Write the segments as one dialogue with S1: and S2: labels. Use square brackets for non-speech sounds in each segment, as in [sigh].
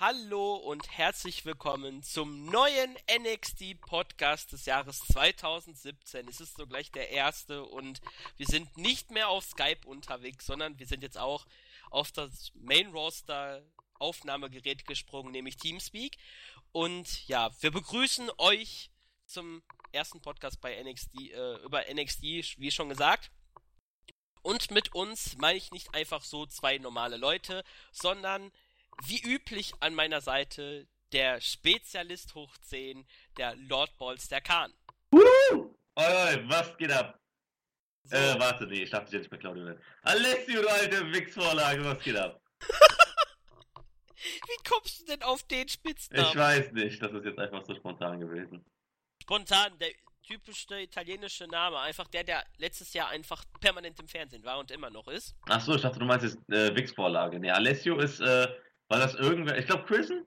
S1: Hallo und herzlich willkommen zum neuen NXT Podcast des Jahres 2017. Es ist so gleich der erste und wir sind nicht mehr auf Skype unterwegs, sondern wir sind jetzt auch auf das Main Roster Aufnahmegerät gesprungen, nämlich Teamspeak. Und ja, wir begrüßen euch zum ersten Podcast bei NXT, äh, über NXT, wie schon gesagt. Und mit uns meine ich nicht einfach so zwei normale Leute, sondern wie üblich an meiner Seite der Spezialist hoch 10, der Lord Balls, der Khan.
S2: Woo! Oi, oi, was geht ab? So. Äh, warte, nee, ich darf dich ja nicht mehr Claudio Alessio, du alte Wichsvorlage, was geht ab? [laughs]
S1: Wie kommst du denn auf den Spitznamen?
S2: Ich weiß nicht, das ist jetzt einfach so spontan gewesen.
S1: Spontan, der typische italienische Name, einfach der, der letztes Jahr einfach permanent im Fernsehen war und immer noch ist.
S2: Ach so, ich dachte, du meinst jetzt äh, Wix-Vorlage. Nee, Alessio ist, äh, war das irgendwer, ich glaube Chrisen?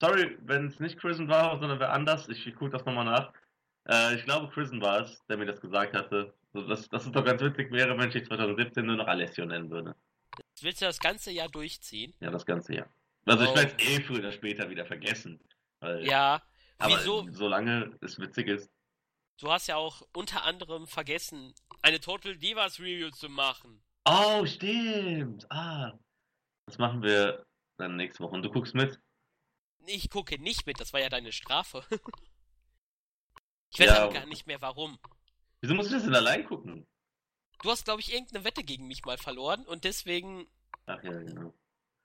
S2: Sorry, wenn es nicht Chrisen war, sondern wer anders, ich, gucke das nochmal nach. Äh, ich glaube Chrisen war es, der mir das gesagt hatte. So, dass, dass es doch ganz witzig wäre, wenn ich 2017 nur noch Alessio nennen würde.
S1: Willst du das ganze Jahr durchziehen?
S2: Ja, das ganze Jahr. Also oh. ich werde es eh früher oder später wieder vergessen. Weil,
S1: ja,
S2: aber wieso? solange es witzig ist.
S1: Du hast ja auch unter anderem vergessen, eine Total Divas Review zu machen.
S2: Oh, stimmt. Ah. Das machen wir dann nächste Woche. Und du guckst mit?
S1: Ich gucke nicht mit, das war ja deine Strafe. [laughs] ich weiß ja, gar nicht mehr warum.
S2: Wieso musst du das denn allein gucken?
S1: Du hast, glaube ich, irgendeine Wette gegen mich mal verloren und deswegen.
S2: Ach ja, genau.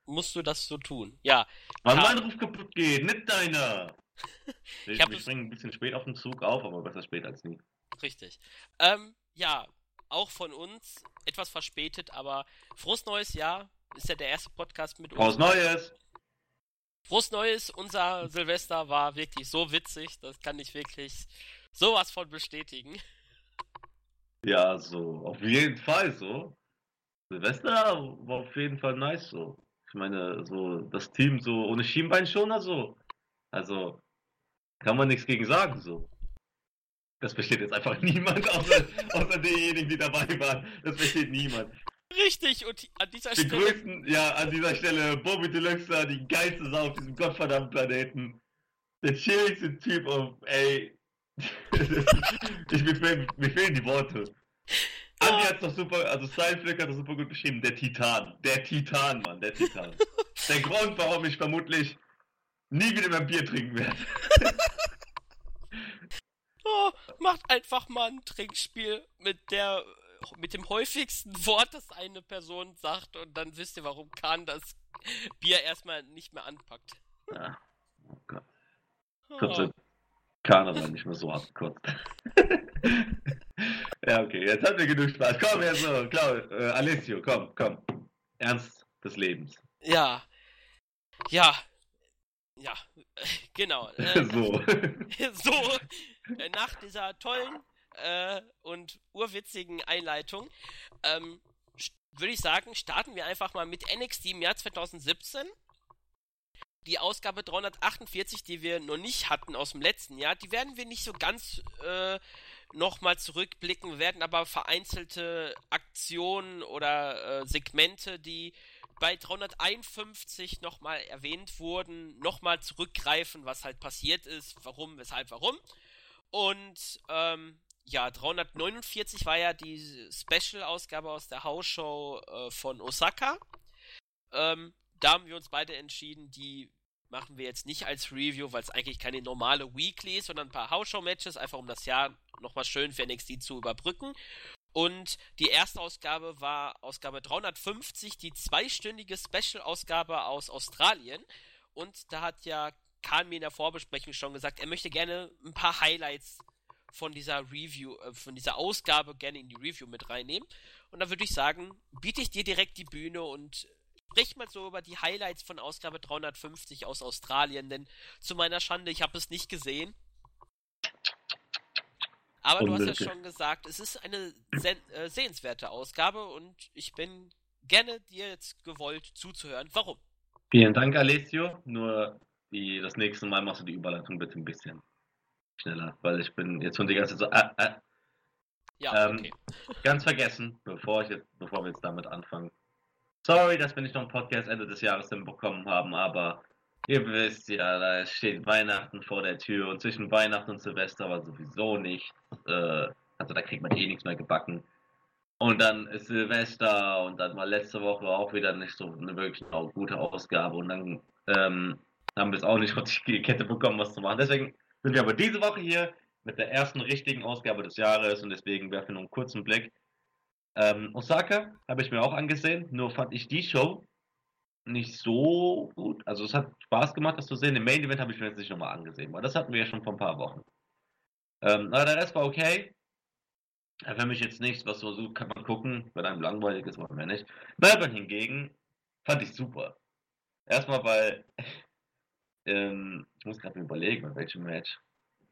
S1: Musst du das so tun. Ja.
S2: Weil mein Ruf kaputt geht, nicht deiner. [laughs] ich ich springe ein bisschen spät auf den Zug auf, aber besser spät als nie.
S1: Richtig. Ähm, ja, auch von uns etwas verspätet, aber frohes neues Jahr ist ja der erste Podcast mit
S2: uns. Frohes Neues!
S1: Frohes Neues, unser Silvester war wirklich so witzig, das kann ich wirklich sowas von bestätigen.
S2: Ja, so, auf jeden Fall so. Silvester war auf jeden Fall nice so. Ich meine, so das Team so ohne Schienbein schon so. Also kann man nichts gegen sagen so. Das versteht jetzt einfach [laughs] niemand, außer, außer diejenigen, die dabei waren. Das versteht niemand.
S1: Richtig, und an dieser
S2: die Stelle. Größten, ja, an dieser Stelle, Bobby Deluxe, die geilste Sau auf diesem gottverdammten Planeten. Der chilligste Typ auf, ey. [laughs] ich, mir, fehlen, mir fehlen die Worte. Oh. Andi hat's doch super, also Styleflick hat das super gut beschrieben. Der Titan. Der Titan, Mann, der Titan. [laughs] der Grund, warum ich vermutlich nie wieder mehr Bier trinken werde. [laughs]
S1: oh, macht einfach mal ein Trinkspiel mit der mit dem häufigsten Wort, das eine Person sagt, und dann wisst ihr, warum Kahn das Bier erstmal nicht mehr anpackt.
S2: Ja. Oh Gott. Oh. Kahn aber nicht mehr so abgekotzt. [laughs] ja, okay, jetzt haben wir genug Spaß. Komm, jetzt so, Klar, äh, Alessio, komm, komm. Ernst des Lebens.
S1: Ja. Ja. Ja, [laughs] genau. Äh, [laughs]
S2: so.
S1: so, äh, nach dieser tollen äh, und urwitzigen Einleitung ähm, würde ich sagen, starten wir einfach mal mit NXT im Jahr 2017. Die Ausgabe 348, die wir noch nicht hatten aus dem letzten Jahr, die werden wir nicht so ganz äh, nochmal zurückblicken. Wir werden aber vereinzelte Aktionen oder äh, Segmente, die bei 351 nochmal erwähnt wurden, nochmal zurückgreifen, was halt passiert ist, warum, weshalb, warum. Und ähm, ja, 349 war ja die Special-Ausgabe aus der Hausshow äh, von Osaka. Ähm, da haben wir uns beide entschieden, die machen wir jetzt nicht als Review, weil es eigentlich keine normale Weekly ist, sondern ein paar Hausshow-Matches, einfach um das Jahr nochmal schön für NXT zu überbrücken. Und die erste Ausgabe war Ausgabe 350, die zweistündige Special-Ausgabe aus Australien. Und da hat ja Kahn mir in der Vorbesprechung schon gesagt, er möchte gerne ein paar Highlights von dieser Review, äh, von dieser Ausgabe gerne in die Review mit reinnehmen. Und da würde ich sagen, biete ich dir direkt die Bühne und sprich mal so über die Highlights von Ausgabe 350 aus Australien, denn zu meiner Schande, ich habe es nicht gesehen. Aber Unmöglich. du hast ja schon gesagt, es ist eine äh, sehenswerte Ausgabe und ich bin gerne dir jetzt gewollt zuzuhören. Warum?
S2: Vielen Dank, Alessio. Nur die, das nächste Mal machst du die Überleitung bitte ein bisschen schneller, weil ich bin jetzt schon die ganze Zeit so. Äh, äh.
S1: Ja, ähm, okay. [laughs]
S2: ganz vergessen, bevor, ich jetzt, bevor wir jetzt damit anfangen. Sorry, dass wir nicht noch einen Podcast Ende des Jahres hinbekommen haben, aber Ihr wisst ja, da steht Weihnachten vor der Tür und zwischen Weihnachten und Silvester war sowieso nicht. Äh, also da kriegt man eh nichts mehr gebacken. Und dann ist Silvester und dann war letzte Woche auch wieder nicht so eine wirklich gute Ausgabe und dann ähm, haben wir es auch nicht auf die Kette bekommen, was zu machen. Deswegen sind wir aber diese Woche hier mit der ersten richtigen Ausgabe des Jahres und deswegen werfen wir nur einen kurzen Blick. Ähm, Osaka habe ich mir auch angesehen, nur fand ich die Show nicht so gut. Also es hat Spaß gemacht, das zu sehen. Im Main Event habe ich mir jetzt nicht nochmal angesehen, weil das hatten wir ja schon vor ein paar Wochen. Ähm, aber der Rest war okay. Für mich jetzt nichts, was so, so kann man gucken, wenn einem langweilig ist, oder nicht. Melbourne hingegen fand ich super. Erstmal, weil ähm, ich muss gerade überlegen, bei welchem Match.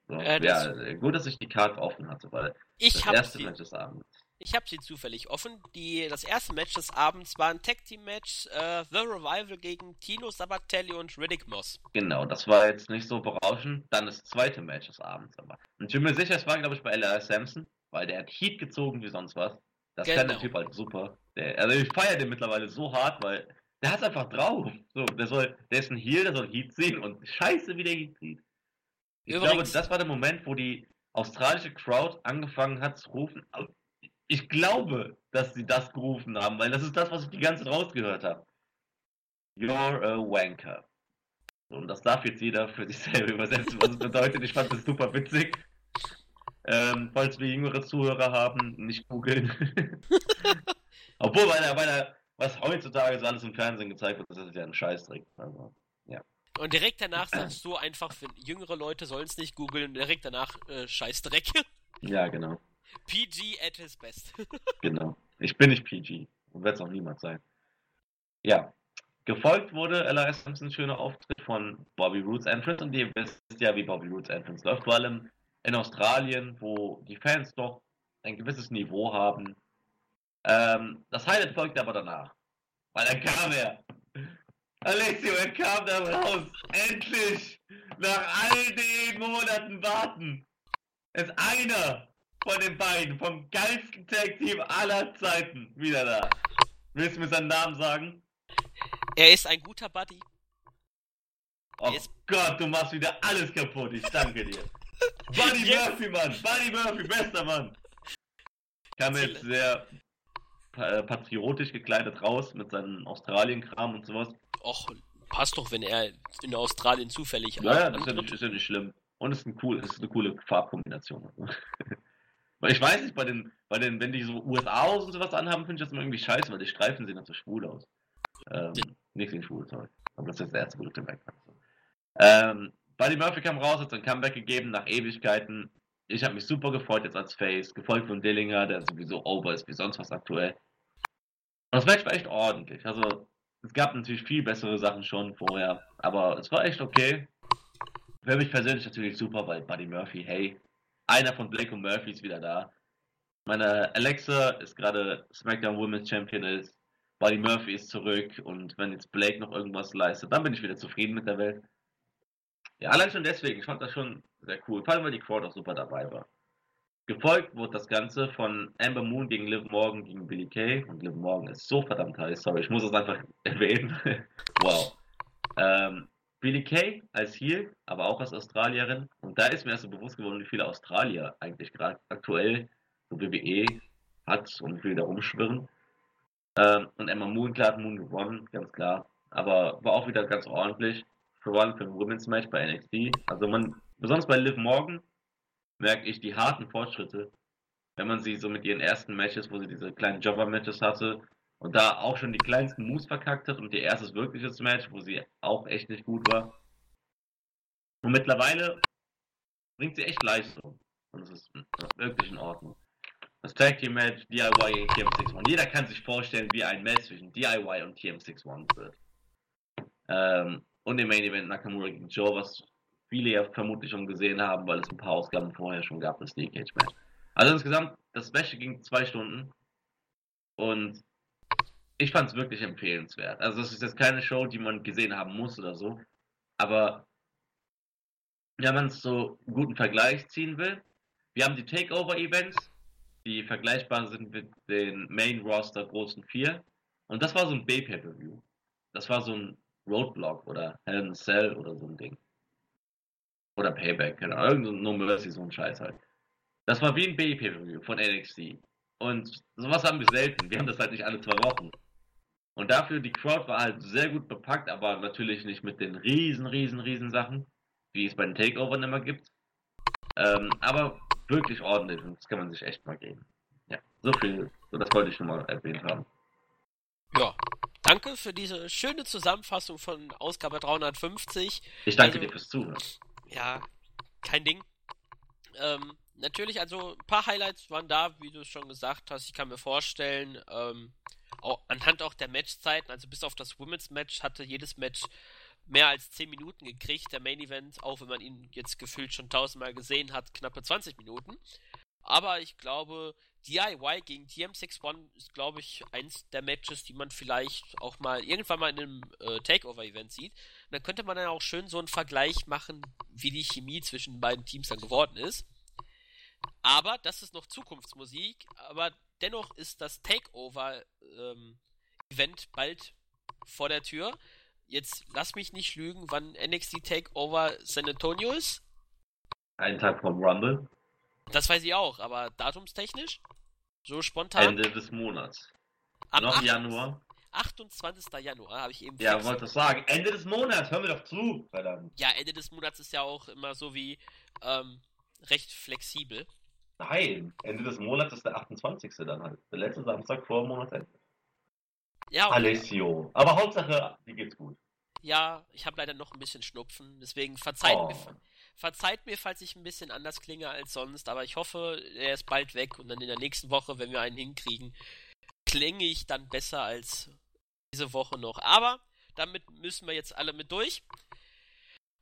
S2: So, äh, das ja, gut, dass ich die Karte offen hatte, weil
S1: ich
S2: das
S1: erste Match des Abends. Ich habe sie zufällig offen. Die, das erste Match des Abends war ein Tag Team Match, äh, The Revival gegen Tino Sabatelli und Riddick Moss.
S2: Genau, das war jetzt nicht so berauschend. Dann das zweite Match des Abends aber. Und ich bin mir sicher, es war glaube ich bei LR Samson, weil der hat Heat gezogen wie sonst was. Das genau. kann der Typ halt super. Der, also ich feiere den mittlerweile so hart, weil der hat einfach drauf. So, der soll, der ist ein Heal, der soll Heat ziehen und scheiße, wie der Heat zieht. Ich Übrigens, glaube, das war der Moment, wo die australische Crowd angefangen hat zu rufen, ich glaube, dass sie das gerufen haben, weil das ist das, was ich die ganze Zeit rausgehört habe. You're a wanker. Und das darf jetzt jeder für sich [laughs] selber übersetzen, was es bedeutet. Ich fand das super witzig. Ähm, falls wir jüngere Zuhörer haben, nicht googeln. [laughs] Obwohl, weil er, weil er, was heutzutage alles im Fernsehen gezeigt wird, das ist ja ein Scheißdreck. Also, ja.
S1: Und direkt danach sagst du einfach, für jüngere Leute sollen es nicht googeln, direkt danach äh, Scheißdreck.
S2: Ja, genau.
S1: PG at his best. [laughs]
S2: genau. Ich bin nicht PG und werde es auch niemals sein. Ja. Gefolgt wurde LRS Simpson schöner Auftritt von Bobby Roots Entrance und ihr wisst ja, wie Bobby Roots Entrance läuft. Vor allem in Australien, wo die Fans doch ein gewisses Niveau haben. Ähm, das Highlight folgte aber danach. Weil dann kam er. Alessio, er kam da raus. Endlich! Nach all den Monaten warten. Ist einer von den beiden, vom geilsten Tag-Team aller Zeiten, wieder da. Willst du mir seinen Namen sagen?
S1: Er ist ein guter Buddy.
S2: Oh Gott, du machst wieder alles kaputt, ich danke dir. [laughs] Buddy. Murphy, Mann! Buddy Murphy, bester Mann! Kam jetzt sehr patriotisch gekleidet raus mit seinem Australien-Kram und sowas.
S1: Och, passt doch, wenn er in Australien zufällig
S2: Ja, ja, das ist ja, nicht, ist ja nicht schlimm. Und es ist, ein cool, es ist eine coole Farbkombination. [laughs] Weil ich weiß nicht, bei den, bei den, wenn die so USA aus und sowas anhaben, finde ich das immer irgendwie scheiße, weil die Streifen sehen dann so schwul aus. Ähm, nichts gegen schwul, sorry. Aber das ist der erste Produkt im Background. Ähm, Buddy Murphy kam raus, hat sein Comeback gegeben nach Ewigkeiten. Ich habe mich super gefreut jetzt als Face, gefolgt von Dillinger, der sowieso over ist wie sonst was aktuell. Das Match war echt ordentlich. Also, es gab natürlich viel bessere Sachen schon vorher, aber es war echt okay. Für mich persönlich natürlich super, weil Buddy Murphy, hey, einer von Blake und Murphy ist wieder da. Meine Alexa ist gerade SmackDown Women's Champion ist. Buddy Murphy ist zurück und wenn jetzt Blake noch irgendwas leistet, dann bin ich wieder zufrieden mit der Welt. Ja, allein schon deswegen, ich fand das schon sehr cool, vor allem weil die Crowd auch super dabei war. Gefolgt wurde das Ganze von Amber Moon gegen Liv Morgan gegen Billy Kay. Und Liv Morgan ist so verdammt heiß, sorry, ich muss es einfach [laughs] erwähnen. [laughs] wow. Ähm, Billy Kay als Heel, aber auch als Australierin. Und da ist mir erst so bewusst geworden, wie viele Australier eigentlich gerade aktuell so WWE hat und wie viele da rumschwirren. Ähm, und Emma Moon, klar hat Moon gewonnen, ganz klar. Aber war auch wieder ganz ordentlich. Für One für ein Women's Match bei NXT. Also man, besonders bei Liv Morgan, merke ich die harten Fortschritte. Wenn man sie so mit ihren ersten Matches, wo sie diese kleinen Jobber-Matches hatte, und da auch schon die kleinsten Moves verkackt hat und ihr erstes wirkliches Match, wo sie auch echt nicht gut war. Und mittlerweile bringt sie echt Leistung. Und es ist wirklich in Ordnung. Das Tag Team Match, DIY gegen TM61. Jeder kann sich vorstellen, wie ein Match zwischen DIY und TM61 wird. Ähm, und im Main Event Nakamura gegen Joe, was viele ja vermutlich schon gesehen haben, weil es ein paar Ausgaben vorher schon gab, das Steel Cage Match. Also insgesamt, das Match ging zwei Stunden. Und ich fand es wirklich empfehlenswert. Also es ist jetzt keine Show, die man gesehen haben muss oder so. Aber wenn man es so einen guten Vergleich ziehen will, wir haben die Takeover-Events, die vergleichbar sind mit den Main-Roster großen vier. Und das war so ein B-Pay-Per-View. Das war so ein Roadblock oder Hell in a Cell oder so ein Ding. Oder Payback, genau. Irgend No Mercy, so ein Scheiß halt. Das war wie ein B-Pay-Review von NXT. Und sowas haben wir selten. Wir haben das halt nicht alle zwei Wochen. Und dafür, die Crowd war halt sehr gut bepackt, aber natürlich nicht mit den riesen, riesen, riesen Sachen, wie es bei den Takeovern immer gibt. Ähm, aber wirklich ordentlich und das kann man sich echt mal geben. Ja, so viel, so das wollte ich schon mal erwähnt haben.
S1: Ja, danke für diese schöne Zusammenfassung von Ausgabe 350.
S2: Ich danke also, dir fürs Zuhören.
S1: Ja, kein Ding. Ähm, natürlich, also ein paar Highlights waren da, wie du es schon gesagt hast. Ich kann mir vorstellen, ähm, auch, anhand auch der Matchzeiten, also bis auf das Women's Match hatte jedes Match mehr als 10 Minuten gekriegt. Der Main Event, auch wenn man ihn jetzt gefühlt schon tausendmal gesehen hat, knappe 20 Minuten. Aber ich glaube, DIY gegen TM61 ist, glaube ich, eins der Matches, die man vielleicht auch mal irgendwann mal in einem äh, Takeover-Event sieht. Und dann könnte man dann auch schön so einen Vergleich machen, wie die Chemie zwischen den beiden Teams dann geworden ist. Aber das ist noch Zukunftsmusik. Aber dennoch ist das Takeover-Event ähm, bald vor der Tür. Jetzt lass mich nicht lügen, wann NXT Takeover San Antonio ist.
S2: Einen Tag vom Rumble.
S1: Das weiß ich auch, aber datumstechnisch? So spontan?
S2: Ende des Monats. Am Noch 8, Januar.
S1: 28. Januar habe ich eben.
S2: Ja, wollte ich sagen. Ende des Monats, hör mir doch zu, verdammt.
S1: Ja, Ende des Monats ist ja auch immer so wie ähm, recht flexibel.
S2: Nein, Ende des Monats ist der 28. dann halt. Der letzte Samstag vor Monatsende.
S1: Ja, okay.
S2: Alessio. Aber Hauptsache, dir geht's gut.
S1: Ja, ich habe leider noch ein bisschen Schnupfen, deswegen verzeiht, oh. mir, verzeiht mir, falls ich ein bisschen anders klinge als sonst, aber ich hoffe, er ist bald weg und dann in der nächsten Woche, wenn wir einen hinkriegen, klinge ich dann besser als diese Woche noch. Aber damit müssen wir jetzt alle mit durch.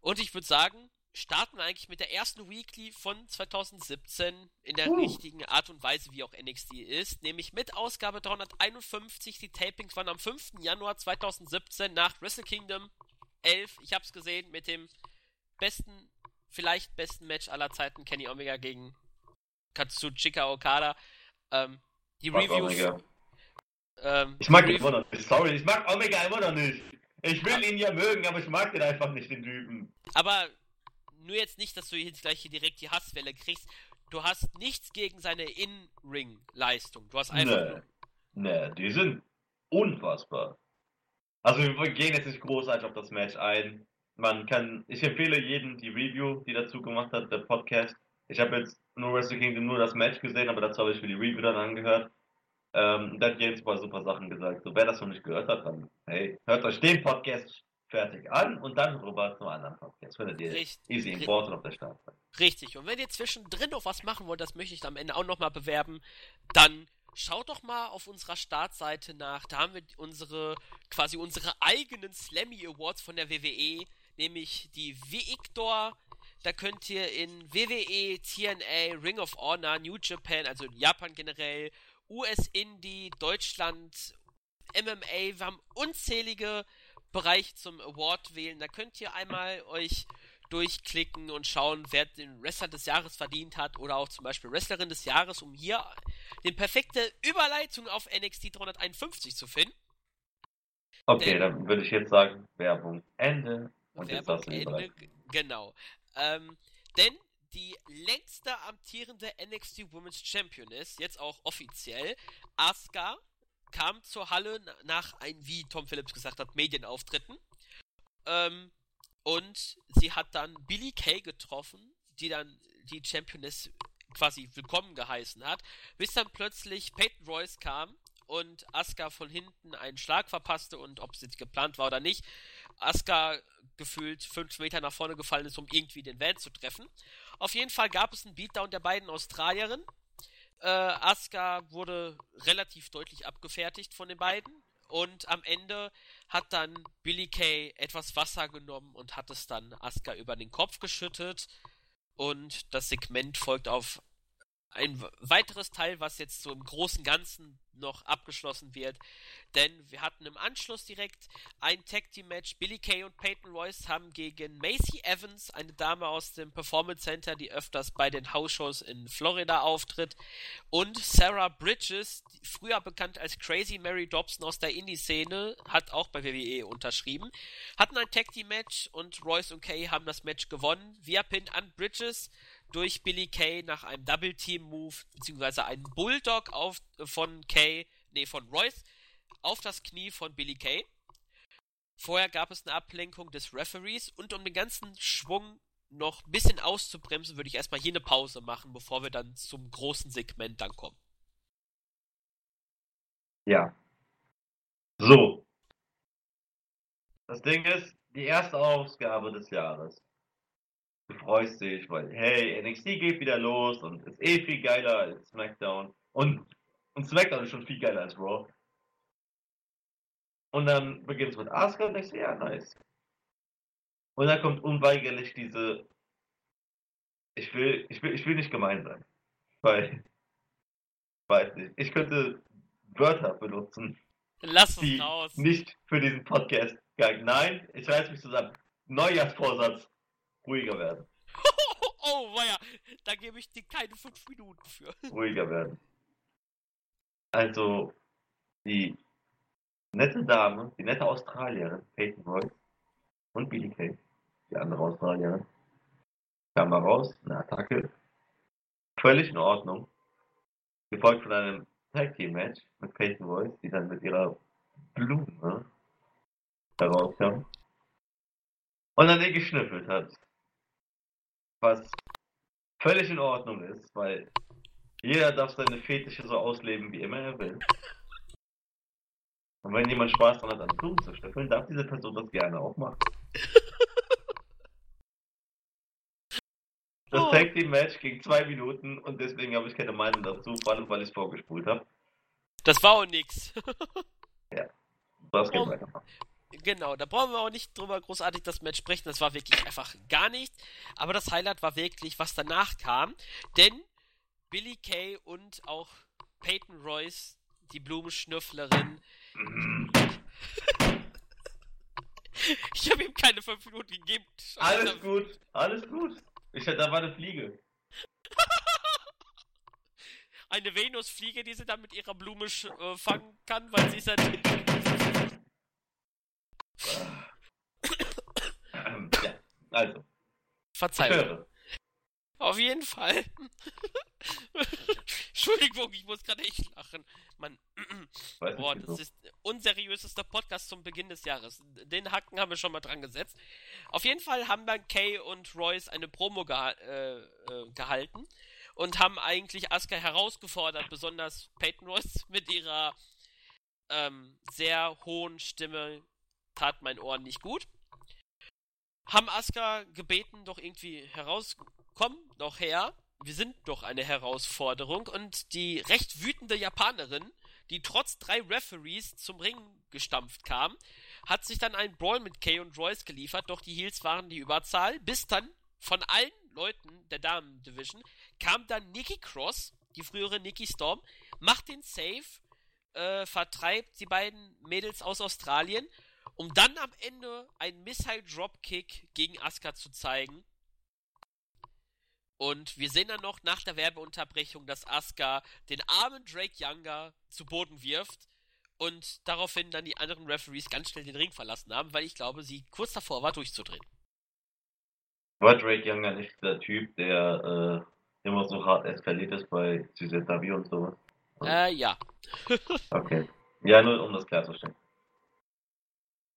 S1: Und ich würde sagen, starten wir eigentlich mit der ersten Weekly von 2017 in der uh. richtigen Art und Weise, wie auch NXT ist, nämlich mit Ausgabe 351. Die Tapings waren am 5. Januar 2017 nach Wrestle Kingdom 11. Ich hab's gesehen mit dem besten, vielleicht besten Match aller Zeiten, Kenny Omega gegen Katsuchika Okada. Ähm, die
S2: mag
S1: Reviews.
S2: Ähm, ich mag ihn immer noch nicht. Sorry, ich mag Omega immer noch nicht. Ich will ihn ja mögen, aber ich mag den einfach nicht, den Typen.
S1: Aber nur jetzt nicht, dass du jetzt gleich hier direkt die Hasswelle kriegst. Du hast nichts gegen seine In-Ring-Leistung. Du hast einfach.
S2: Nee, nee, die sind unfassbar. Also wir gehen jetzt nicht großartig auf das Match ein. Man kann, ich empfehle jedem die Review, die dazu gemacht hat, der Podcast. Ich habe jetzt nur Wrestle Kingdom nur das Match gesehen, aber dazu habe ich mir die Review dann angehört. Ähm, da hat James mal super Sachen gesagt. So, wer das noch nicht gehört hat, dann, hey, hört euch den Podcast fertig an und dann rüber zum anderen Podcast. Findet ihr Richtig. easy important auf der Startseite.
S1: Richtig. Und wenn ihr zwischendrin noch was machen wollt, das möchte ich am Ende auch nochmal bewerben, dann schaut doch mal auf unserer Startseite nach. Da haben wir unsere, quasi unsere eigenen Slammy Awards von der WWE, nämlich die Victor. Da könnt ihr in WWE, TNA, Ring of Honor, New Japan, also in Japan generell, US Indie, Deutschland, MMA, wir haben unzählige Bereich zum Award wählen. Da könnt ihr einmal euch durchklicken und schauen, wer den Wrestler des Jahres verdient hat oder auch zum Beispiel Wrestlerin des Jahres, um hier die perfekte Überleitung auf NXT 351 zu finden.
S2: Okay, Denn, dann würde ich jetzt sagen, Werbung Ende.
S1: Und Werbung jetzt Ende, genau. Ähm, denn die längste amtierende NXT Women's Champion ist, jetzt auch offiziell, Asuka, kam zur Halle nach ein, wie Tom Phillips gesagt hat, Medienauftritten. Ähm, und sie hat dann Billy Kay getroffen, die dann die Championess quasi willkommen geheißen hat, bis dann plötzlich Peyton Royce kam und Asuka von hinten einen Schlag verpasste und ob es jetzt geplant war oder nicht, Asuka gefühlt fünf Meter nach vorne gefallen ist, um irgendwie den Van zu treffen. Auf jeden Fall gab es einen Beatdown der beiden Australierinnen äh, Asuka wurde relativ deutlich abgefertigt von den beiden. Und am Ende hat dann Billy Kay etwas Wasser genommen und hat es dann Asuka über den Kopf geschüttet. Und das Segment folgt auf ein weiteres Teil, was jetzt so im großen Ganzen noch abgeschlossen wird. Denn wir hatten im Anschluss direkt ein Tag Team Match. Billy Kay und Peyton Royce haben gegen Macy Evans, eine Dame aus dem Performance Center, die öfters bei den House-Shows in Florida auftritt, und Sarah Bridges, früher bekannt als Crazy Mary Dobson aus der Indie-Szene, hat auch bei WWE unterschrieben, hatten ein Tag Team Match und Royce und Kay haben das Match gewonnen via Pin an Bridges durch Billy Kay nach einem Double Team Move beziehungsweise einen Bulldog auf von Kay, nee von Royce auf das Knie von Billy Kay. Vorher gab es eine Ablenkung des Referees und um den ganzen Schwung noch ein bisschen auszubremsen, würde ich erstmal hier eine Pause machen, bevor wir dann zum großen Segment dann kommen.
S2: Ja. So. Das Ding ist, die erste Ausgabe des Jahres. Du freust dich, weil, hey, NXT geht wieder los und ist eh viel geiler als SmackDown. Und, und SmackDown ist schon viel geiler als Raw. Und dann beginnt es mit Asuka und denkst du, ja, nice. Und dann kommt unweigerlich diese, ich will, ich will, ich will nicht gemein sein. Weil, weiß nicht, ich könnte Wörter benutzen,
S1: Lass uns raus.
S2: nicht für diesen Podcast. Nein, ich reiß mich zusammen. Neujahrsvorsatz, ruhiger werden. [laughs]
S1: oh, weia, da gebe ich dir keine fünf Minuten für.
S2: ruhiger werden. Also, die nette Dame, die nette Australierin, Peyton Royce und Billy Kay, die andere Australierin, kam mal raus, eine Attacke, völlig in Ordnung, gefolgt von einem Tag Team Match mit Peyton Royce, die dann mit ihrer Blume da rauskam und dann den geschnüffelt hat. Was völlig in Ordnung ist, weil jeder darf seine Fetische so ausleben, wie immer er will. Und wenn jemand Spaß daran hat, an Blumen zu schnüffeln, darf diese Person das gerne auch machen. [laughs] Das
S1: Oh.
S2: Tag Team Match ging zwei Minuten und deswegen habe ich keine Meinung dazu, vor allem weil ich es vorgespult habe.
S1: Das war auch nix. [laughs]
S2: Das geht
S1: Oh.
S2: weitermachen.
S1: Genau, da brauchen wir auch nicht drüber großartig das Match sprechen. Das war wirklich einfach gar nichts. Aber das Highlight war wirklich, was danach kam. Denn Billy Kay und auch Peyton Royce, die Blumenschnüfflerin. [laughs] ich habe ihm keine fünf Minuten gegeben.
S2: Alles gut, alles gut. Ich hätte, da war eine Fliege. [laughs]
S1: Eine Venusfliege, die sie dann mit ihrer Blume äh, fangen kann, weil sie ist halt.
S2: Ja, also,
S1: Verzeihung. Auf jeden Fall. [laughs] Entschuldigung, ich muss gerade echt lachen. Mann, boah, das ist unseriösester Podcast zum Beginn des Jahres. Den Hacken haben wir schon mal dran gesetzt. Auf jeden Fall haben dann Kay und Royce eine Promo geha äh, äh, gehalten und haben eigentlich Asuka herausgefordert, besonders Peyton Royce [laughs] mit ihrer ähm, sehr hohen Stimme tat mein Ohr nicht gut. Haben Asuka gebeten, doch irgendwie herauskommen, doch her. Wir sind doch eine Herausforderung und die recht wütende Japanerin, die trotz drei Referees zum Ring gestampft kam, hat sich dann einen Brawl mit Kay und Royce geliefert, doch die Heels waren die Überzahl, bis dann von allen Leuten der Damen-Division kam dann Nikki Cross, die frühere Nikki Storm, macht den Save, äh, vertreibt die beiden Mädels aus Australien, um dann am Ende einen Missile Dropkick gegen Asuka zu zeigen. Und wir sehen dann noch nach der Werbeunterbrechung, dass Asuka den armen Drake Younger zu Boden wirft und daraufhin dann die anderen Referees ganz schnell den Ring verlassen haben, weil ich glaube, sie kurz davor war durchzudrehen.
S2: War Drake Younger nicht der Typ, der äh, immer so hart eskaliert ist bei CZW und sowas?
S1: Äh, ja.
S2: Okay. Ja, nur um das klarzustellen.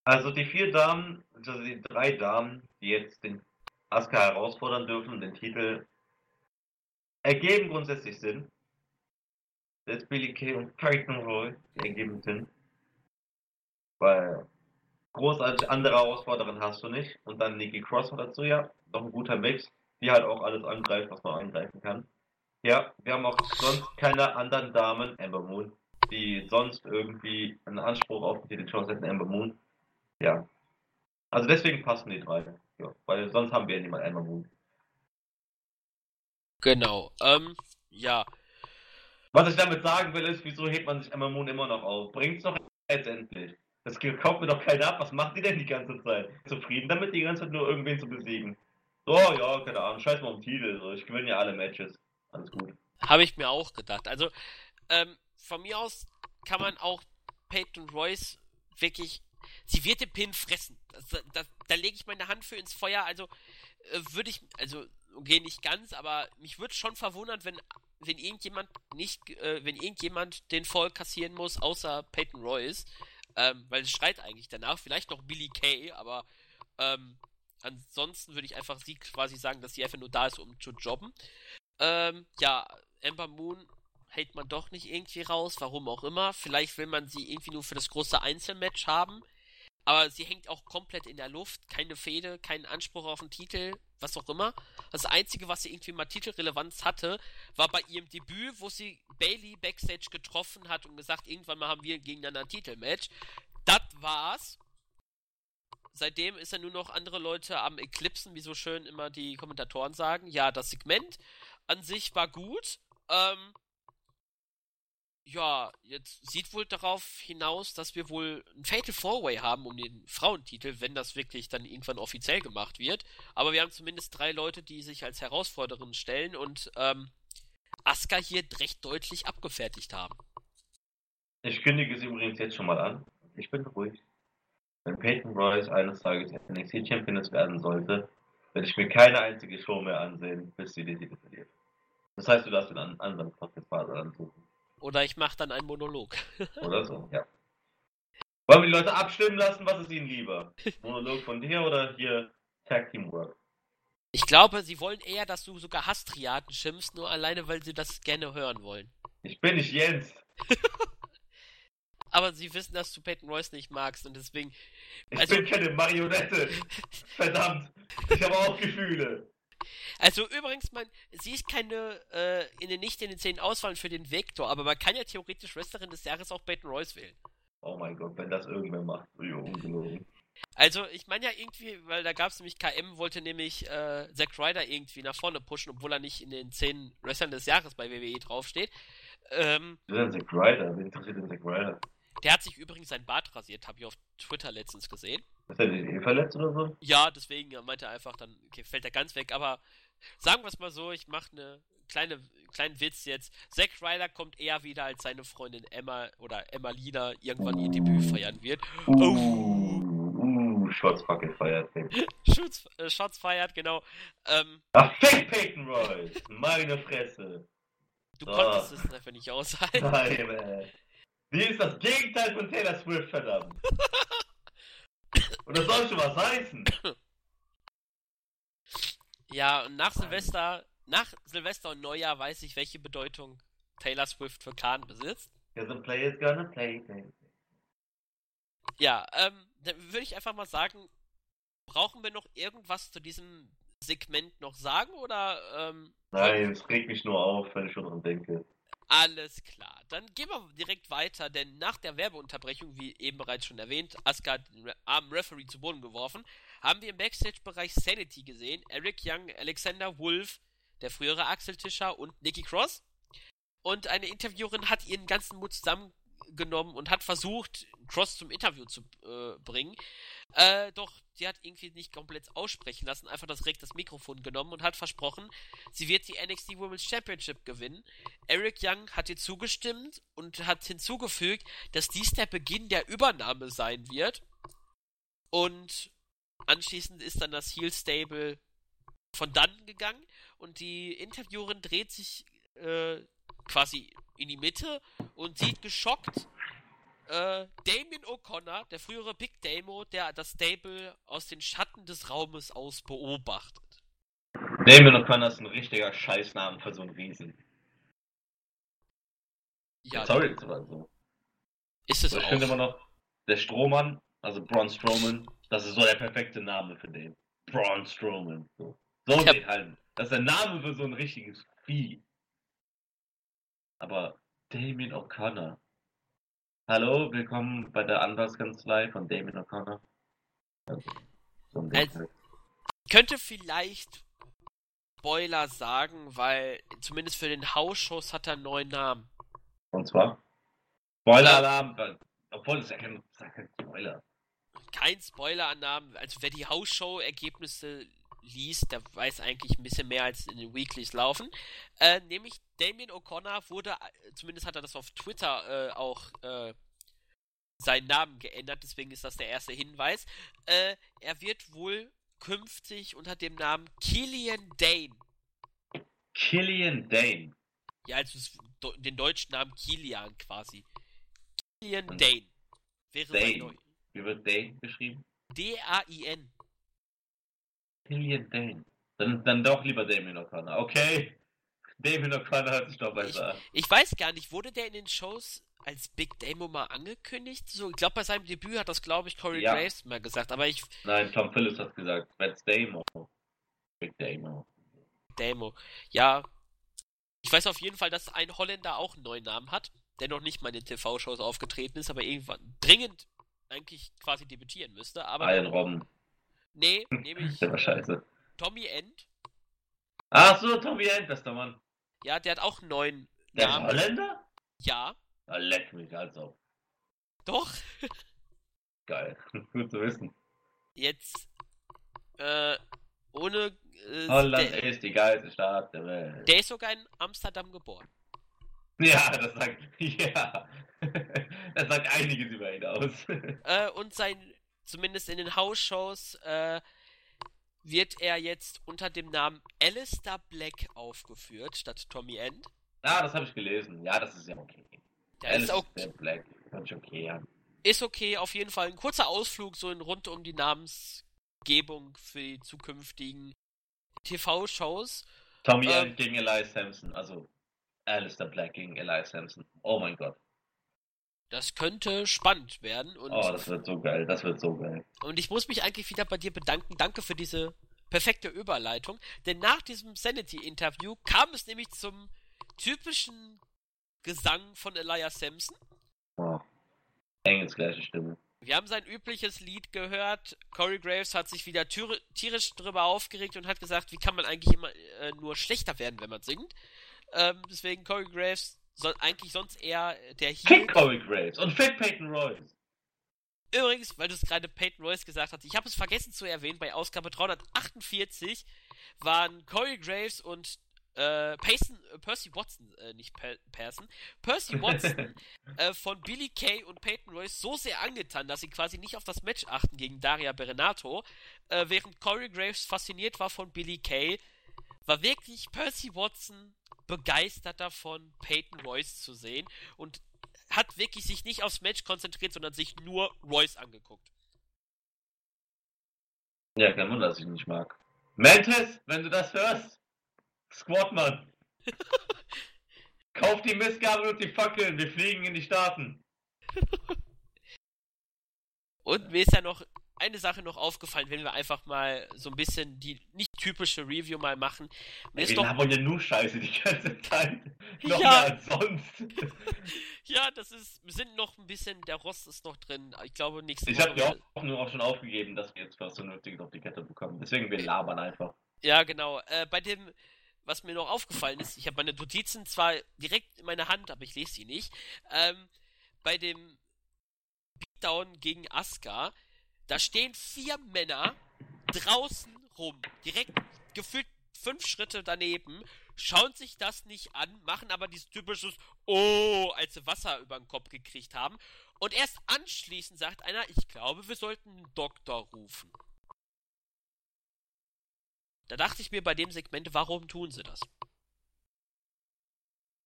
S2: Also die vier Damen, also die drei Damen, die jetzt den Asuka herausfordern dürfen, den Titel, ergeben grundsätzlich Sinn. Ist Billy Kay und Peyton Roy, die ergeben Sinn. Weil großartig andere Herausforderin hast du nicht. Und dann Nikki Cross noch dazu, ja, noch ein guter Mix, die halt auch alles angreift, was man angreifen kann. Ja, wir haben auch sonst keine anderen Damen, Ember Moon, die sonst irgendwie einen Anspruch auf die Titelchance hätten, Ember Moon. Ja. Also deswegen passen die drei. Ja, weil sonst haben wir ja niemand Ember Moon.
S1: Genau. Ähm, ja.
S2: Was ich damit sagen will, ist, wieso hebt man sich Ember Moon immer noch auf? Bringt's doch jetzt endlich. Das kauft mir doch keiner ab. Was macht die denn die ganze Zeit? Zufrieden damit, die ganze Zeit nur irgendwen zu besiegen? So, ja, keine Ahnung. Scheiß mal um Titel. So. Ich gewinne ja alle Matches. Alles gut.
S1: Habe ich mir auch gedacht. Also, ähm, von mir aus kann man auch Peyton Royce wirklich. Sie wird den Pin fressen. Das, das, da lege ich meine Hand für ins Feuer. Also, äh, würde ich. Also, okay, nicht ganz, aber mich würde schon verwundern, wenn wenn irgendjemand nicht, äh, wenn irgendjemand den Fall kassieren muss, außer Peyton Royce, ähm, weil es schreit eigentlich danach, vielleicht noch Billy Kay, aber ähm, ansonsten würde ich einfach sie quasi sagen, dass sie einfach nur da ist, um zu jobben. Ähm, ja, Ember Moon hält man doch nicht irgendwie raus, warum auch immer. Vielleicht will man sie irgendwie nur für das große Einzelmatch haben. Aber sie hängt auch komplett in der Luft, keine Fehde, keinen Anspruch auf einen Titel, was auch immer. Das Einzige, was sie irgendwie mal Titelrelevanz hatte, war bei ihrem Debüt, wo sie Bailey backstage getroffen hat und gesagt, irgendwann mal haben wir gegeneinander ein Titelmatch. Das war's. Seitdem ist er nur noch andere Leute am Eclipsen, wie so schön immer die Kommentatoren sagen. Ja, das Segment an sich war gut. Ähm, ja, jetzt sieht wohl darauf hinaus, dass wir wohl ein Fatal Four-Way haben um den Frauentitel, wenn das wirklich dann irgendwann offiziell gemacht wird. Aber wir haben zumindest drei Leute, die sich als Herausforderin stellen und ähm, Asuka hier recht deutlich abgefertigt haben.
S2: Ich kündige es übrigens jetzt schon mal an. Ich bin ruhig. Wenn Peyton Royce eines Tages NXT Championess werden sollte, werde ich mir keine einzige Show mehr ansehen, bis sie den Titel verliert. Das heißt, du darfst den anderen Podcast-Partner ansuchen.
S1: Oder ich mache dann einen Monolog. [laughs]
S2: Oder so, ja. Wollen wir die Leute abstimmen lassen? Was ist ihnen lieber? [laughs] Monolog von dir oder hier Tag Team Work?
S1: Ich glaube, sie wollen eher, dass du sogar Hastriaden schimpfst, nur alleine, weil sie das gerne hören wollen.
S2: Ich bin nicht Jens. [laughs]
S1: Aber sie wissen, dass du Peyton Royce nicht magst und deswegen.
S2: Ich also, bin keine Marionette. Verdammt. Ich habe auch Gefühle.
S1: Also übrigens, man, sie ist keine, äh, in den nicht in den zehn Auswahlen für den Vektor, aber man kann ja theoretisch Wrestlerin des Jahres auch Peyton Royce wählen.
S2: Oh mein Gott, wenn das irgendwer macht, jo, ungelogen.
S1: Also, ich meine ja irgendwie, weil da gab es nämlich KM, wollte nämlich äh, Zack Ryder irgendwie nach vorne pushen, obwohl er nicht in den zehn Wrestlern des Jahres bei WWE draufsteht. Ähm,
S2: Wer ist denn Zack Ryder? Wen interessiert denn Zack Ryder?
S1: Der hat sich übrigens sein Bart rasiert, habe ich auf Twitter letztens gesehen.
S2: Ist er nicht eh verletzt oder so?
S1: Ja, deswegen meinte er einfach, dann okay, fällt er ganz weg, aber sagen wir es mal so, ich mache eine kleine kleinen Witz jetzt. Zack Ryder kommt eher wieder, als seine Freundin Emma oder Emma Lina irgendwann ihr Debüt feiern wird.
S2: Uh, oh. uh, Shots fucking feiert. [laughs]
S1: Shots, äh, Shots feiert, genau. Ähm,
S2: Ach, fick Peyton Royce! Meine Fresse!
S1: Du oh. konntest es einfach nicht aushalten.
S2: Nein, man. Die ist das Gegenteil von Taylor Swift, verdammt. Und das soll schon was heißen.
S1: Ja, und nach Silvester, nach Silvester und Neujahr weiß ich, welche Bedeutung Taylor Swift für Khan besitzt.
S2: Cause the player's gonna play, play.
S1: Ja, ähm, dann würde ich einfach mal sagen, brauchen wir noch irgendwas zu diesem Segment noch sagen oder? Ähm,
S2: Nein, es regt mich nur auf, wenn ich schon dran denke.
S1: Alles klar. Dann gehen wir direkt weiter, denn nach der Werbeunterbrechung, wie eben bereits schon erwähnt, Asuka hat den armen Referee zu Boden geworfen, haben wir im Backstage-Bereich Sanity gesehen. Eric Young, Alexander Wolf, der frühere Axel Tischer und Nikki Cross. Und eine Interviewerin hat ihren ganzen Mut zusammengenommen und hat versucht, Cross zum Interview zu äh, bringen. Äh, doch sie hat irgendwie nicht komplett aussprechen lassen, einfach das direkt das Mikrofon genommen und hat versprochen, sie wird die NXT Women's Championship gewinnen. Eric Young hat ihr zugestimmt und hat hinzugefügt, dass dies der Beginn der Übernahme sein wird. Und anschließend ist dann das Heel Stable von dann gegangen und die Interviewerin dreht sich äh, quasi in die Mitte und sieht geschockt äh, Damien O'Connor, der frühere Big Damo, der das Stable aus den Schatten des Raumes aus beobachtet.
S2: Damien O'Connor ist ein richtiger Scheißname für so einen Riesen.
S1: Ja,
S2: Sorry, das war so.
S1: Ist es
S2: ich
S1: auch.
S2: finde immer noch, der Strohmann, also Braun Strowman, das ist so der perfekte Name für den. Braun Strowman. So, so
S1: Ich
S2: den halt. Das ist der Name für so ein richtiges Vieh. Aber Damien O'Connor. Hallo, willkommen bei der Anwaltskanzlei von Damien O'Connor. Also.
S1: Könnte vielleicht Spoiler sagen, weil zumindest für den Hausschuss hat er einen neuen Namen.
S2: Und zwar? Spoiler-Alarm, obwohl es ja kein, kein Spoiler.
S1: Kein Spoiler an Namen. Also wer die Hausshow-Ergebnisse liest, der weiß eigentlich ein bisschen mehr als in den Weeklies laufen. Äh, nämlich Damien O'Connor wurde, äh, zumindest hat er das auf Twitter äh, auch äh, seinen Namen geändert, deswegen ist das der erste Hinweis. Äh, er wird wohl künftig unter dem Namen Killian Dane.
S2: Killian Dane.
S1: Ja, also den deutschen Namen Kilian quasi. Killian
S2: Und
S1: Dane. Wäre
S2: Dane. Wie wird Dane geschrieben?
S1: D-A-I-N.
S2: Killian Dane. Dann, dann doch lieber Damien O'Connor. Okay. Damien O'Connor hört sich doch besser an.
S1: Ich weiß gar nicht, wurde der in den Shows als Big Damo mal angekündigt? So, ich glaube, bei seinem Debüt hat das, glaube ich, Corey
S2: Ja.
S1: Graves mal gesagt, aber ich.
S2: Nein, Tom Phillips hat gesagt. That's Damo. Big Damo.
S1: Damo. Ja. Ich weiß auf jeden Fall, dass ein Holländer auch einen neuen Namen hat, der noch nicht mal in den TV-Shows aufgetreten ist, aber irgendwann dringend eigentlich quasi debütieren müsste. Aber
S2: Ian Robben.
S1: Nee, nämlich
S2: Der war scheiße.
S1: Tommy End.
S2: Ach so, Tommy End, bester Mann.
S1: Ja, der hat auch einen neuen
S2: Der
S1: Namen.
S2: Holländer?
S1: Ja,
S2: Ah, leck mich, also.
S1: doch.
S2: Geil. [laughs] Gut zu wissen.
S1: Jetzt äh, ohne äh,
S2: Holland
S1: der,
S2: ist die geilste Stadt der Welt.
S1: der ist sogar in Amsterdam geboren.
S2: Ja, das sagt, [laughs] ja. Das sagt einiges über ihn aus.
S1: Äh, und sein, zumindest in den House-Shows, äh, wird er jetzt unter dem Namen Alistair Black aufgeführt, statt Tommy End.
S2: Ah, das habe ich gelesen. Ja, das ist ja okay.
S1: Der ist, auch,
S2: Alistair Black. Ich okay, ja.
S1: ist okay, auf jeden Fall ein kurzer Ausflug so in rund um die Namensgebung für die zukünftigen TV-Shows.
S2: Tommy
S1: Ähm.
S2: End gegen Elias Sampson. Also, Alistair Black gegen Elias Sampson. Oh mein Gott.
S1: Das könnte spannend werden. Und,
S2: Oh, das wird so geil. Das wird so geil.
S1: und ich muss mich eigentlich wieder bei dir bedanken. Danke für diese perfekte Überleitung. Denn nach diesem Sanity-Interview kam es nämlich zum typischen Gesang von Elias Sampson.
S2: Oh. Engels gleiche Stimme.
S1: Wir haben sein übliches Lied gehört. Corey Graves hat sich wieder tierisch drüber aufgeregt und hat gesagt, wie kann man eigentlich immer äh, nur schlechter werden, wenn man singt. Ähm, deswegen Corey Graves soll eigentlich sonst eher der Heel.
S2: Fick Corey Graves und fick Peyton Royce.
S1: Übrigens, weil du es gerade Peyton Royce gesagt hast, ich habe es vergessen zu erwähnen, bei Ausgabe 348 waren Corey Graves und äh, Payson, äh, Percy Watson, äh, nicht per Percy [laughs] Watson äh, von Billy Kay und Peyton Royce so sehr angetan, dass sie quasi nicht auf das Match achten gegen Daria Berenato, äh, während Corey Graves fasziniert war von Billy Kay, war wirklich Percy Watson begeistert davon, Peyton Royce zu sehen und hat wirklich sich nicht aufs Match konzentriert, sondern sich nur Royce angeguckt.
S2: Ja, kein Wunder, dass ich ihn nicht mag. Mantis, wenn du das hörst, Squadman. [laughs] Kauf die Mistgabel und die Fackeln, wir fliegen in die Staaten.
S1: Und mir ist ja noch eine Sache noch aufgefallen, wenn wir einfach mal so ein bisschen die nicht typische Review mal machen. Mir
S2: Ey,
S1: ist
S2: wir
S1: doch,
S2: labern ja nur Scheiße die ganze Zeit. [laughs] Noch
S1: Ja.
S2: mehr als sonst. [laughs]
S1: ja, das ist, wir sind noch ein bisschen, der Rost ist noch drin. Ich glaube, nächste
S2: Ich habe ja auch nur auch schon aufgegeben, dass wir jetzt was so Nötiges auf die Kette bekommen. Deswegen, wir labern einfach.
S1: Ja, genau. Äh, bei dem, was mir noch aufgefallen ist, ich habe meine Notizen zwar direkt in meiner Hand, aber ich lese sie nicht. Ähm, bei dem Beatdown gegen Asuka, da stehen vier Männer draußen rum, direkt gefühlt fünf Schritte daneben, schauen sich das nicht an, machen aber dieses typisches Oh, als sie Wasser über den Kopf gekriegt haben. Und erst anschließend sagt einer, ich glaube, wir sollten einen Doktor rufen. Da dachte ich mir bei dem Segment, warum tun sie das?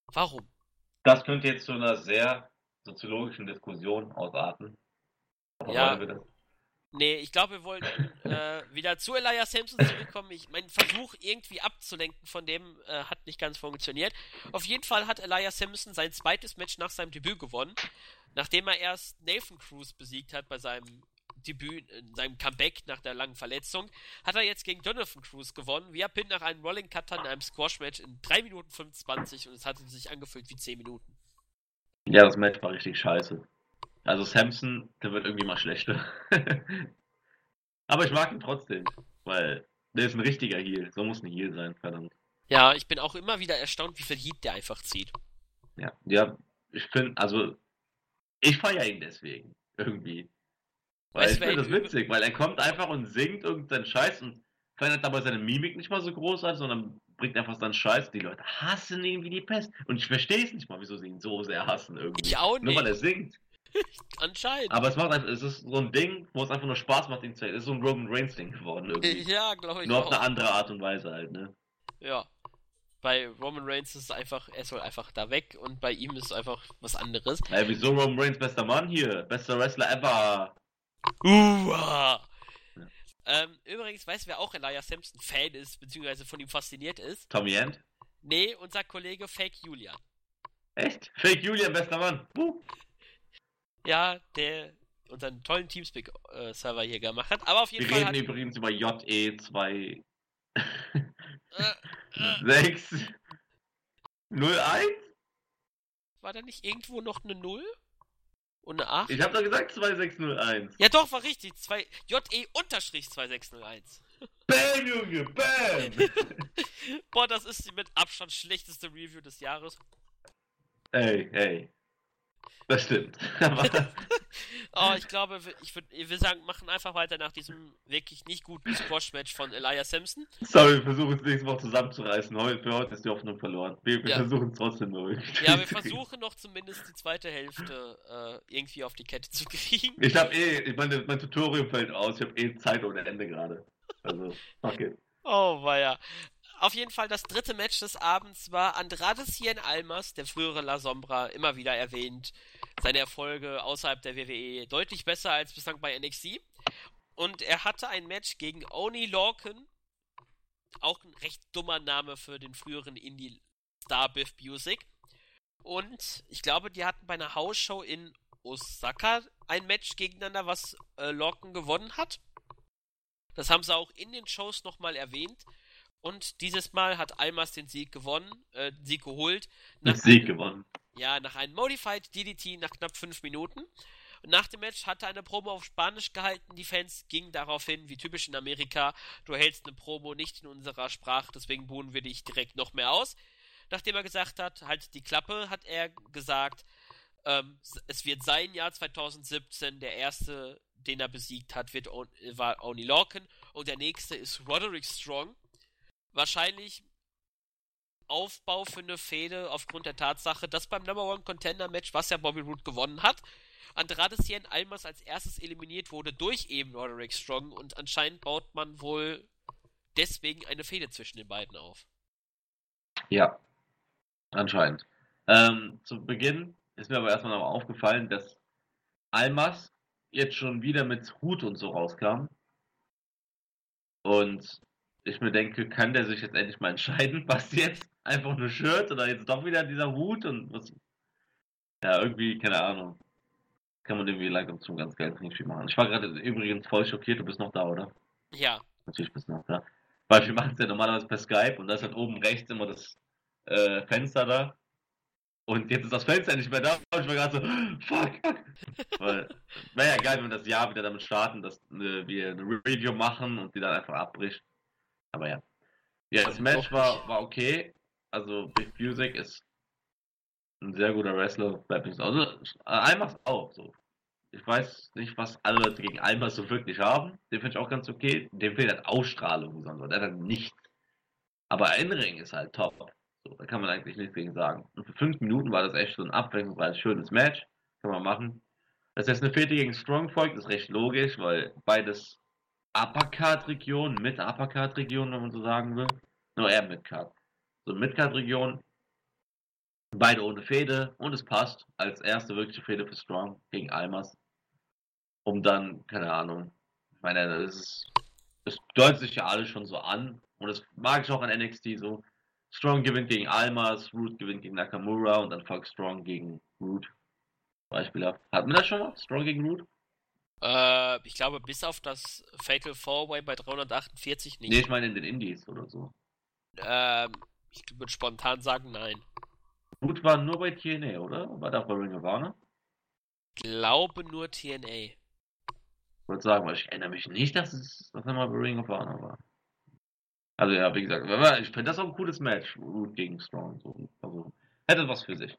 S1: Warum?
S2: Das könnte jetzt zu einer sehr soziologischen Diskussion ausarten. Aber
S1: Ja.
S2: Wollen wir?
S1: Nee, ich glaube, wir wollten äh, wieder zu Elias Sampson zurückkommen. Ich, mein Versuch, irgendwie abzulenken von dem, äh, hat nicht ganz funktioniert. Auf jeden Fall hat Elias Sampson sein zweites Match nach seinem Debüt gewonnen. Nachdem er erst Nathan Cruz besiegt hat bei seinem Debüt, in seinem Comeback nach der langen Verletzung, hat er jetzt gegen Jonathan Cruz gewonnen. Via Pin nach einem Rolling Cutter in einem Squash-Match in 3 Minuten 25 und es hatte sich angefühlt wie 10 Minuten.
S2: Ja, das Match war richtig scheiße. Also Samson, der wird irgendwie mal schlechter. [laughs] Aber ich mag ihn trotzdem, weil Der ist ein richtiger Heal. So muss ein Heal sein, verdammt.
S1: Ja, ich bin auch immer wieder erstaunt, wie viel Heat der einfach zieht.
S2: Ja, ja, ich finde, also, ich feiere ihn deswegen. Irgendwie. Weil
S1: Weißt
S2: ich finde das witzig, weil er kommt einfach und singt irgendeinen Scheiß und verändert dabei seine Mimik nicht mal so großartig, sondern bringt einfach seinen Scheiß. Die Leute hassen ihn wie die Pest. Und ich verstehe es nicht mal, wieso sie ihn so sehr hassen irgendwie.
S1: Ich auch
S2: Nur weil
S1: nicht.
S2: er singt. [laughs]
S1: Anscheinend.
S2: Aber es macht einfach, es ist so ein Ding, wo es einfach nur Spaß macht, ihn zu Es ist so ein Roman Reigns Ding geworden irgendwie.
S1: Ja, glaube ich
S2: Nur auf
S1: auch.
S2: eine andere Art und Weise halt, ne?
S1: Ja. Bei Roman Reigns ist es einfach, er soll einfach da weg und bei ihm ist es einfach was anderes.
S2: Ey, wieso Roman Reigns bester Mann hier? Bester Wrestler ever.
S1: Uah. Ähm, übrigens, weißt du, wer auch Elias Sampson Fan ist, beziehungsweise von ihm fasziniert ist?
S2: Tommy End?
S1: Nee, unser Kollege Fake Julian.
S2: Echt? Fake Julian, bester Mann. Puh.
S1: Ja, der unseren tollen Teamspeak-Server hier gemacht hat. Aber auf jeden
S2: Wir
S1: Fall
S2: reden
S1: hat,
S2: übrigens über JE2
S1: äh, äh,
S2: 6 01?
S1: war da nicht irgendwo noch eine 0? Und eine 8?
S2: Ich hab doch gesagt 2601.
S1: Ja doch, war richtig. Zwei, JE unterstrich 2601.
S2: Bam, Junge, bam! [laughs]
S1: Boah, das ist die mit Abstand schlechteste Review des Jahres.
S2: ey, ey. Das stimmt. [laughs] [laughs]
S1: Oh, ich glaube, wir- ich würde wir sagen, machen einfach weiter nach diesem wirklich nicht guten Squash-Match von Elias Sampson.
S2: sorry, wir versuchen es nächste Woche zusammenzureißen. Heute, für heute ist die Hoffnung verloren. Wir, wir
S1: Ja.
S2: versuchen es trotzdem nur.
S1: Ja, wir [laughs] versuchen noch zumindest die zweite Hälfte äh, irgendwie auf die Kette zu kriegen.
S2: Ich hab eh, ich meine, mein Tutorial fällt aus. Ich hab eh Zeit ohne Ende gerade. Also, okay.
S1: Oh, weia. Auf jeden Fall das dritte Match des Abends war Andrade Cien Almas, der frühere La Sombra, immer wieder erwähnt. Seine Erfolge außerhalb der WWE deutlich besser als bislang bei NXT. Und er hatte ein Match gegen Oni Lorcan. Auch ein recht dummer Name für den früheren Indie-Star Biff Music. Und ich glaube, die hatten bei einer Hausshow in Osaka ein Match gegeneinander, was äh, Lorcan gewonnen hat. Das haben sie auch in den Shows nochmal erwähnt. Und dieses Mal hat Almas den Sieg gewonnen, äh, den Sieg geholt. Nach
S2: Sieg gewonnen.
S1: Ja, nach einem Modified DDT nach knapp fünf Minuten. Und nach dem Match hat er eine Promo auf Spanisch gehalten. Die Fans gingen darauf hin, wie typisch in Amerika, du hältst eine Promo nicht in unserer Sprache, deswegen buhen wir dich direkt noch mehr aus. Nachdem er gesagt hat, halt die Klappe, hat er gesagt, ähm, es wird sein Jahr 2017, der erste, den er besiegt hat, wird war Oni Lorcan und der nächste ist Roderick Strong. Wahrscheinlich Aufbau für eine Fehde aufgrund der Tatsache, dass beim Number One Contender Match, was ja Bobby Roode gewonnen hat, Andrade Cien Almas als erstes eliminiert wurde durch eben Roderick Strong und anscheinend baut man wohl deswegen eine Fehde zwischen den beiden auf.
S2: Ja, anscheinend. Ähm, zu Beginn ist mir aber erstmal noch aufgefallen, dass Almas jetzt schon wieder mit Hut und so rauskam. Und ich mir denke, kann der sich jetzt endlich mal entscheiden, [laughs] was jetzt einfach nur Shirt oder jetzt doch wieder dieser Hut und was. Ja, irgendwie, keine Ahnung. Kann man irgendwie langsam zum ganz geil Trinkspiel machen. Ich war gerade übrigens voll schockiert, du bist noch da, oder?
S1: Ja,
S2: Natürlich bist du noch da. Weil wir machen es ja normalerweise per Skype und da ist halt oben rechts immer das äh, Fenster da. Und jetzt ist das Fenster nicht mehr da und ich war gerade so, [gasps] fuck, fuck. Weil, wäre ja geil, wenn wir das Jahr wieder damit starten, dass äh, wir eine Review machen und die dann einfach abbricht. Aber ja. Ja, das Match war, war okay. Also Big Music ist ein sehr guter Wrestler, bleibt nicht so. Also Almas auch so. Ich weiß nicht, was alle Leute gegen Almas so wirklich haben. Den finde ich auch ganz okay. Dem fehlt halt Ausstrahlung, sondern der hat halt nichts. Aber Inring ist halt top. So, da kann man eigentlich nichts gegen sagen. Und für fünf Minuten war das echt so ein abwechslungsreiches, schönes Match. Kann man machen. Dass jetzt eine Fete gegen Strong folgt, ist recht logisch, weil beides Uppercard-Region mit Uppercard-Region, wenn man so sagen will. Nur eher Midcard. So Midcard-Region. Beide ohne Fehde und es passt als erste wirkliche Fehde für Strong gegen Almas. Um dann, keine Ahnung. Ich meine, das ist. Das deutet sich ja alles schon so an. Und das mag ich auch an NXT so. Strong gewinnt gegen Almas, Root gewinnt gegen Nakamura und dann folgt Strong gegen Root. Beispielhaft. Hatten wir das schon mal? Strong gegen Root?
S1: Äh, ich glaube, bis auf das Fatal Four Way bei 348 nicht.
S2: Nee, ich meine in den Indies oder so.
S1: Ähm, ich würde spontan sagen, nein.
S2: Root war nur bei TNA, oder? War da bei Ring of Honor?
S1: Glaube nur TNA.
S2: Ich wollte sagen, weil ich erinnere mich nicht, dass es dass er mal bei Ring of Honor war. Also ja, wie gesagt, ich finde das auch ein cooles Match, Root gegen Strong. So. Also hätte was für sich.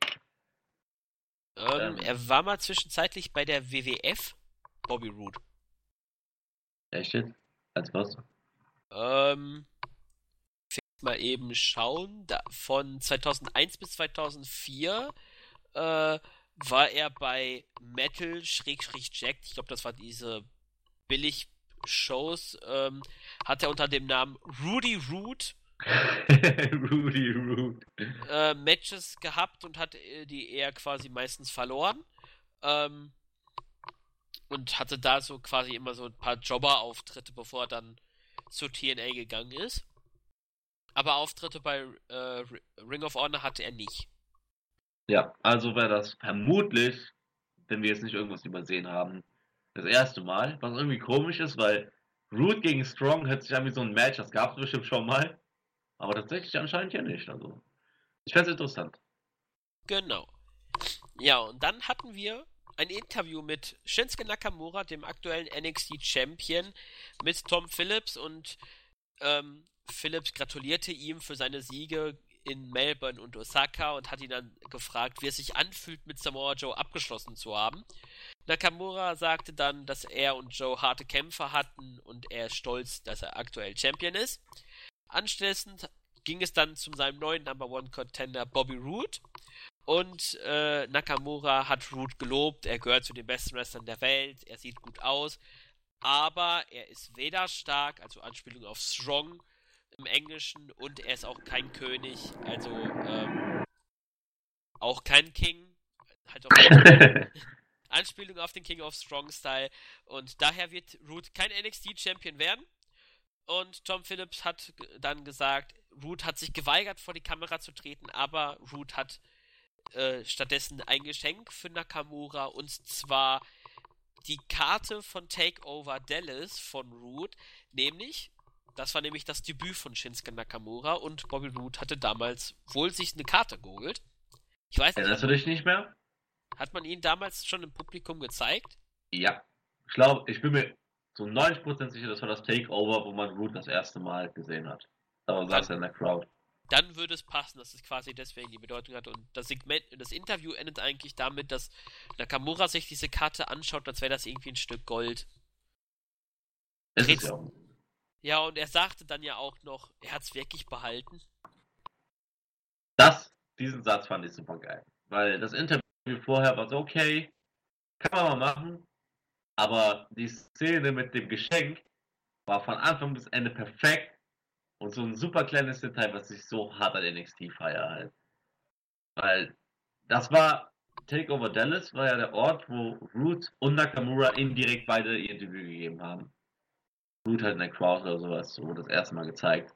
S1: Ähm, ähm, er war mal zwischenzeitlich bei der WWF, Bobby Root.
S2: Echt jetzt? Als was?
S1: Ähm, mal eben schauen. Da, von 2001 bis 2004 äh, war er bei Metal-Jack. Ich glaube, das war diese Billig-Shows. Ähm, hat er unter dem Namen Rudy Root [laughs]
S2: Rudy Root.
S1: Äh, Matches gehabt und hat äh, die eher quasi meistens verloren. Ähm, und hatte da so quasi immer so ein paar Jobber-Auftritte, bevor er dann zu TNA gegangen ist. Aber Auftritte bei äh, Ring of Honor hatte er nicht.
S2: Ja, also wäre das vermutlich, wenn wir jetzt nicht irgendwas übersehen haben, das erste Mal. Was irgendwie komisch ist, weil Root gegen Strong hört sich an wie so ein Match, das gab es bestimmt schon mal. Aber tatsächlich anscheinend ja nicht. Also, ich fände es interessant.
S1: Genau. Ja, und dann hatten wir ein Interview mit Shinsuke Nakamura, dem aktuellen NXT Champion, mit Tom Phillips und ähm, Phillips gratulierte ihm für seine Siege in Melbourne und Osaka und hat ihn dann gefragt, wie es sich anfühlt, mit Samoa Joe abgeschlossen zu haben. Nakamura sagte dann, dass er und Joe harte Kämpfe hatten und er ist stolz, dass er aktuell Champion ist. Anschließend ging es dann zu seinem neuen Number One Contender Bobby Roode und äh, Nakamura hat Roode gelobt, er gehört zu den besten Wrestlern der Welt, er sieht gut aus, aber er ist weder stark, also Anspielung auf Strong, im Englischen und er ist auch kein König, also ähm, auch kein King. Halt auch [laughs] Anspielung auf den King of Strong Style. Und daher wird Root kein NXT Champion werden. Und Tom Phillips hat dann gesagt, Root hat sich geweigert, vor die Kamera zu treten, aber Root hat äh, stattdessen ein Geschenk für Nakamura und zwar die Karte von Takeover Dallas von Root, nämlich das war nämlich das Debüt von Shinsuke Nakamura und Bobby Roode hatte damals wohl sich eine Karte geholt.
S2: Ich weiß nicht. Erinnerst du dich nicht mehr?
S1: Hat man ihn damals schon im Publikum gezeigt?
S2: Ja. Ich glaube, ich bin mir zu 90% sicher, das war das Takeover, wo man Root das erste Mal gesehen hat. Aber saß er in der Crowd.
S1: Dann würde es passen, dass es quasi deswegen die Bedeutung hat. Und das Segment, das Interview endet eigentlich damit, dass Nakamura sich diese Karte anschaut, als wäre das irgendwie ein Stück Gold.
S2: Ist es ja.
S1: Ja, und er sagte dann ja auch noch, er hat es wirklich behalten.
S2: Das, diesen Satz fand ich super geil. Weil das Interview vorher war so, okay, kann man mal machen. Aber die Szene mit dem Geschenk war von Anfang bis Ende perfekt. Und so ein super kleines Detail, was ich so hart an NXT feiere halt. Weil das war Takeover Dallas, war ja der Ort, wo Root und Nakamura indirekt beide ihr Debüt gegeben haben. Root halt in der Crowd oder sowas, so das erste Mal gezeigt.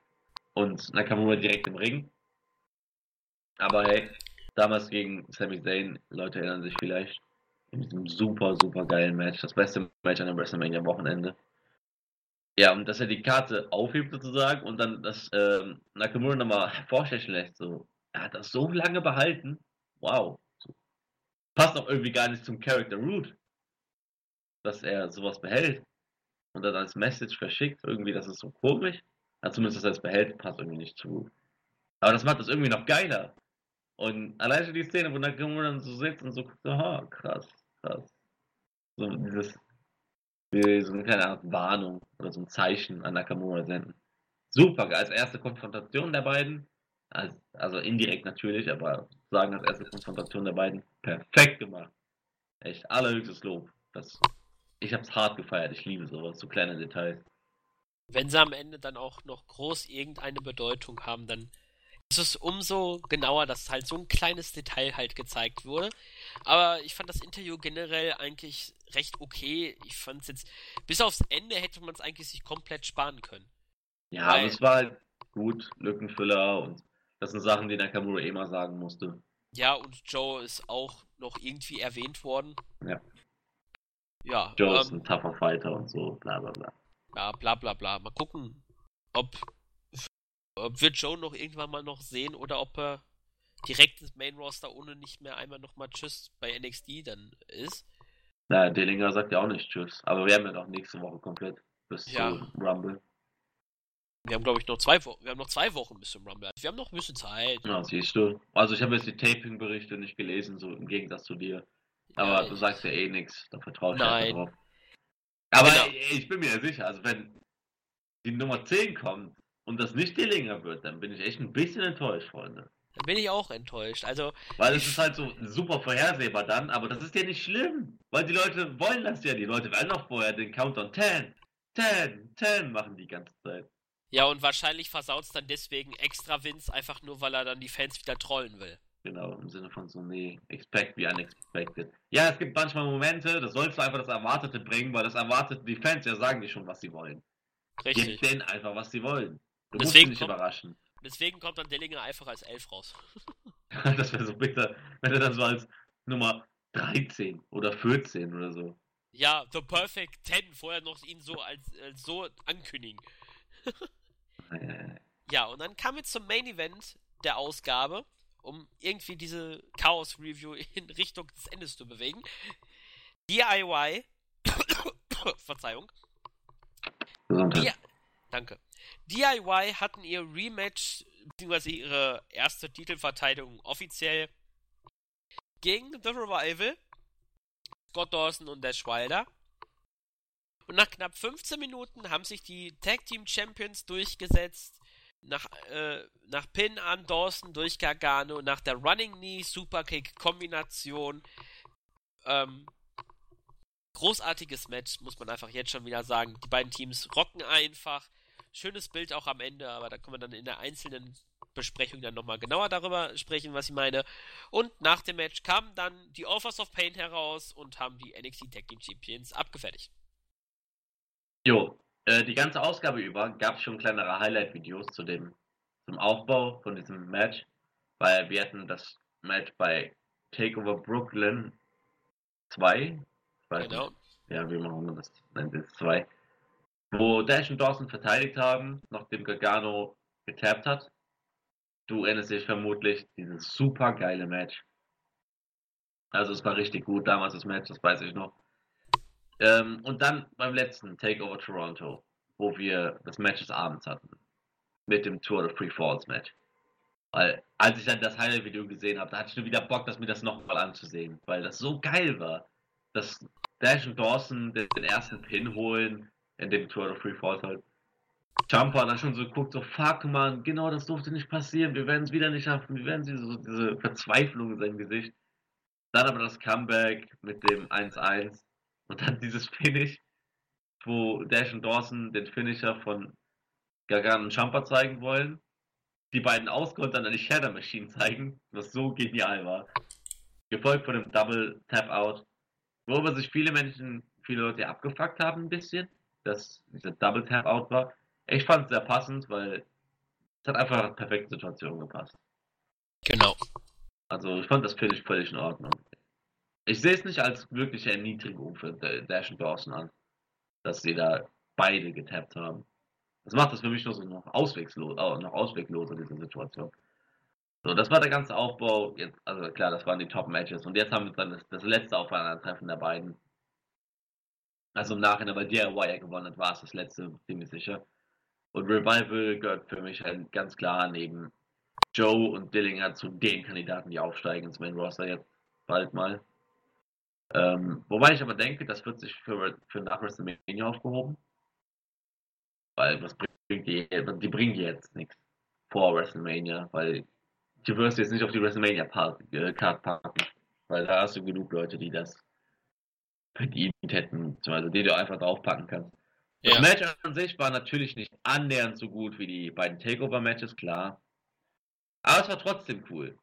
S2: Und Nakamura direkt im Ring. Aber hey, damals gegen Sami Zayn, Leute erinnern sich vielleicht, in diesem super, super geilen Match, das beste Match an dem WrestleMania Wochenende. Ja, und dass er die Karte aufhebt sozusagen und dann das ähm, Nakamura nochmal vorstechen lässt, so. Er hat das so lange behalten. Wow. So. Passt auch irgendwie gar nicht zum Character Root, dass er sowas behält und dann als Message verschickt, irgendwie, das ist so komisch. Ja, zumindest das als behält, passt irgendwie nicht zu. Aber das macht das irgendwie noch geiler. Und allein schon die Szene, wo Nakamura dann so sitzt und so guckt, aha, krass, krass. So dieses, wie so eine kleine Art Warnung oder so ein Zeichen an Nakamura senden. Super, als erste Konfrontation der beiden, also, also indirekt natürlich, aber sagen als erste Konfrontation der beiden, perfekt gemacht. Echt allerhöchstes Lob. Das ich hab's hart gefeiert. Ich liebe sowas, so kleine Details.
S1: Wenn sie am Ende dann auch noch groß irgendeine Bedeutung haben, dann ist es umso genauer, dass halt so ein kleines Detail halt gezeigt wurde. Aber ich fand das Interview generell eigentlich recht okay. Ich fand es jetzt, bis aufs Ende hätte man es eigentlich sich komplett sparen können.
S2: Ja, Weil, aber es war halt gut, Lückenfüller und das sind Sachen, die Nakamura eh mal sagen musste.
S1: Ja, und Joe ist auch noch irgendwie erwähnt worden.
S2: Ja.
S1: Ja.
S2: Joe ähm, ist ein tougher Fighter und so, bla bla bla.
S1: Ja, bla bla bla. Mal gucken, ob, ob wir Joe noch irgendwann mal noch sehen oder ob er direkt ins Main Roster ohne nicht mehr einmal nochmal Tschüss bei NXT dann ist.
S2: Naja, Dillinger sagt ja auch nicht Tschüss. Aber wir haben ja doch nächste Woche komplett bis ja. zum Rumble.
S1: Wir haben, glaube ich, noch zwei Wochen. Wir haben noch zwei Wochen bis zum Rumble. Wir haben noch ein bisschen Zeit.
S2: Ja, siehst du. Also ich habe jetzt die Taping-Berichte nicht gelesen, so im Gegensatz zu dir. Aber
S1: Ja,
S2: du sagst ja eh nichts, da vertraue ich
S1: Nein.
S2: einfach drauf. Aber
S1: Genau.
S2: ich bin mir ja sicher, also wenn die Nummer 10 kommt und das nicht Dillinger wird, dann bin ich echt ein bisschen enttäuscht, Freunde.
S1: Da bin ich auch enttäuscht. Also,
S2: Weil es ist halt so super vorhersehbar dann, aber das ist ja nicht schlimm. Weil die Leute wollen das ja. Die Leute werden noch vorher den Countdown 10, 10, 10 machen die ganze Zeit.
S1: ja, und wahrscheinlich versaut es dann deswegen extra Vince, einfach nur, weil er dann die Fans wieder trollen will.
S2: Genau, im Sinne von so, nee, expect wie unexpected. Ja, es gibt manchmal Momente, da sollst du einfach das Erwartete bringen, weil das Erwartete, die Fans ja sagen dir schon, was sie wollen.
S1: Richtig.
S2: Gib denen einfach, was sie wollen. Du
S1: Deswegen
S2: musst nicht
S1: kommt-
S2: überraschen.
S1: Deswegen kommt dann Dillinger einfach als Elf raus. [laughs]
S2: das wäre so bitter, wenn er dann so als Nummer 13 oder 14 oder so.
S1: Ja, The Perfect Ten, vorher noch ihn so als, als so ankündigen. [laughs] Ja, und dann kam jetzt zum Main Event der Ausgabe, um irgendwie diese Chaos Review in Richtung des Endes zu bewegen. DIY, [coughs] Verzeihung,
S2: Gesundheit.
S1: Ja. danke. DIY hatten ihr Rematch, beziehungsweise ihre erste Titelverteidigung offiziell gegen The Revival, Scott Dawson und Dash Wilder. Und nach knapp 15 Minuten haben sich die Tag Team Champions durchgesetzt. Nach, äh, nach Pin an Dawson durch Gargano, nach der Running Knee Superkick Kombination. Ähm, großartiges Match, muss man einfach jetzt schon wieder sagen. Die beiden Teams rocken einfach. Schönes Bild auch am Ende, aber da können wir dann in der einzelnen Besprechung dann nochmal genauer darüber sprechen, was ich meine. Und nach dem Match kamen dann die Offers of Pain heraus und haben die NXT Tag Team Champions abgefertigt.
S2: Jo, äh, die ganze Ausgabe über gab es schon kleinere Highlight-Videos zu dem zum Aufbau von diesem Match, weil wir hatten das Match bei Takeover Brooklyn 2, ich weiß
S1: Genau.
S2: nicht, ja, wie man das nennt, ist 2, wo Dash und Dawson verteidigt haben, nachdem Gargano getappt hat. Du erinnerst dich vermutlich dieses super geile Match. Also es war richtig gut damals das Match, das weiß ich noch. Ähm, und dann beim letzten Takeover Toronto, wo wir das Match des Abends hatten. Mit dem Tour of Free Falls Match. Weil, als ich dann das Highlight-Video gesehen habe, da hatte ich nur wieder Bock, das mir das nochmal anzusehen. Weil das so geil war. Dass Dash und Dawson den, den ersten Pin holen, in dem Tour of Free Falls halt. Jumper dann schon so guckt, so fuck man, genau das durfte nicht passieren, wir werden es wieder nicht schaffen, wir werden sie so diese Verzweiflung in seinem Gesicht. Dann aber das Comeback mit dem 1-1 und dann [laughs] dieses Finish, wo Dash und Dawson den Finisher von Gargano und Champa zeigen wollen. Die beiden auskontern dann die Shadow Machine zeigen, was so genial war. Gefolgt von dem Double Tap Out, worüber sich viele Menschen, viele Leute abgefuckt haben ein bisschen, dass dieser Double Tap Out war. Ich fand es sehr passend, weil es hat einfach eine perfekte Situation gepasst.
S1: Genau.
S2: Also ich fand das Finish völlig in Ordnung. Ich sehe es nicht als wirkliche Erniedrigung für Dash und Dawson an, dass sie da beide getappt haben. Das macht das für mich nur so noch ausweglos, noch auswegloser, diese Situation. So, das war der ganze Aufbau. Jetzt, also klar, das waren die Top-Matches. Und jetzt haben wir dann das, das letzte Aufeinandertreffen der beiden. Also im Nachhinein, weil DIY ja gewonnen hat, war es das letzte, ziemlich sicher. Und Revival gehört für mich halt ganz klar neben Joe und Dillinger zu den Kandidaten, die aufsteigen ins Main Roster jetzt bald mal. Ähm, wobei ich aber denke, das wird sich für, für nach WrestleMania aufgehoben. Weil was bringt die, die bringen jetzt nichts vor WrestleMania, weil du wirst jetzt nicht auf die WrestleMania Part, äh, packen. Weil da hast du genug Leute, die das verdient hätten, beziehungsweise die du einfach draufpacken kannst. Das
S1: Ja.
S2: Match an sich war natürlich nicht annähernd so gut wie die beiden Takeover-Matches, klar. Aber es war trotzdem cool.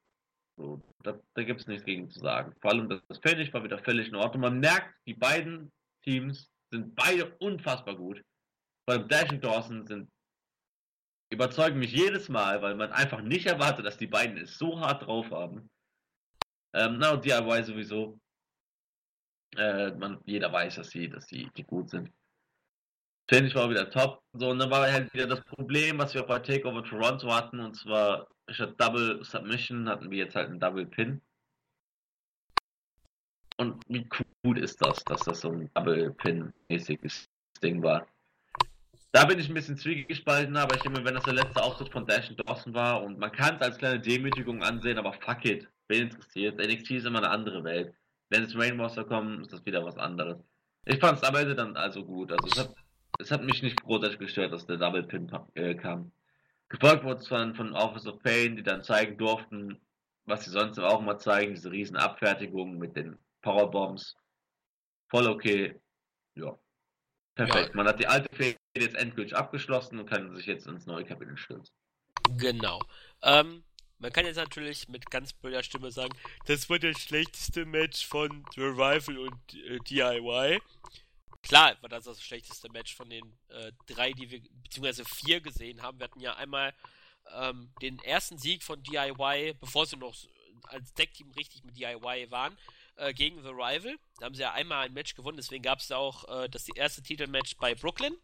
S2: So, da da gibt es nichts gegen zu sagen. Vor allem das, das Finish war wieder völlig in Ordnung. Man merkt, die beiden Teams sind beide unfassbar gut. Vor allem Dash und Dawson sind überzeugen mich jedes Mal, weil man einfach nicht erwartet, dass die beiden es so hart drauf haben. Ähm, na und DIY sowieso. Äh, man, jeder weiß, dass sie, dass sie gut sind. Finish war wieder top. So, und dann war halt wieder das Problem, was wir bei Takeover Toronto hatten, und zwar statt Double Submission hatten wir jetzt halt einen Double Pin. Und wie cool ist das, dass das so ein Double Pin-mäßiges Ding war? Da bin ich ein bisschen zwiegespalten, aber ich denke, wenn das der letzte Auftritt von Dash und Dawson war und man kann es als kleine Demütigung ansehen, aber fuck it, wen interessiert? NXT ist immer eine andere Welt. Wenn es Rainmaster kommen, ist das wieder was anderes. Ich fand es am Ende dann also gut. Also es hat, es hat mich nicht großartig gestört, dass der Double Pin äh, kam. Gefolgt wurde es von, von Office of Pain, die dann zeigen durften, was sie sonst auch immer zeigen, diese riesen Abfertigungen mit den Powerbombs. Voll okay. Ja. Perfekt. Ja. Man hat die alte Fehde jetzt endgültig abgeschlossen und kann sich jetzt ins neue Kapitel stürzen.
S1: Genau. Ähm, man kann jetzt natürlich mit ganz blöder Stimme sagen, das war das schlechteste Match von The Revival und äh, DIY. Klar war das das schlechteste Match von den äh, drei, die wir, beziehungsweise vier gesehen haben. Wir hatten ja einmal ähm, den ersten Sieg von DIY, bevor sie noch als Deckteam richtig mit DIY waren, äh, gegen The Rival. Da haben sie ja einmal ein Match gewonnen, deswegen gab es auch äh, das erste Titelmatch bei Brooklyn.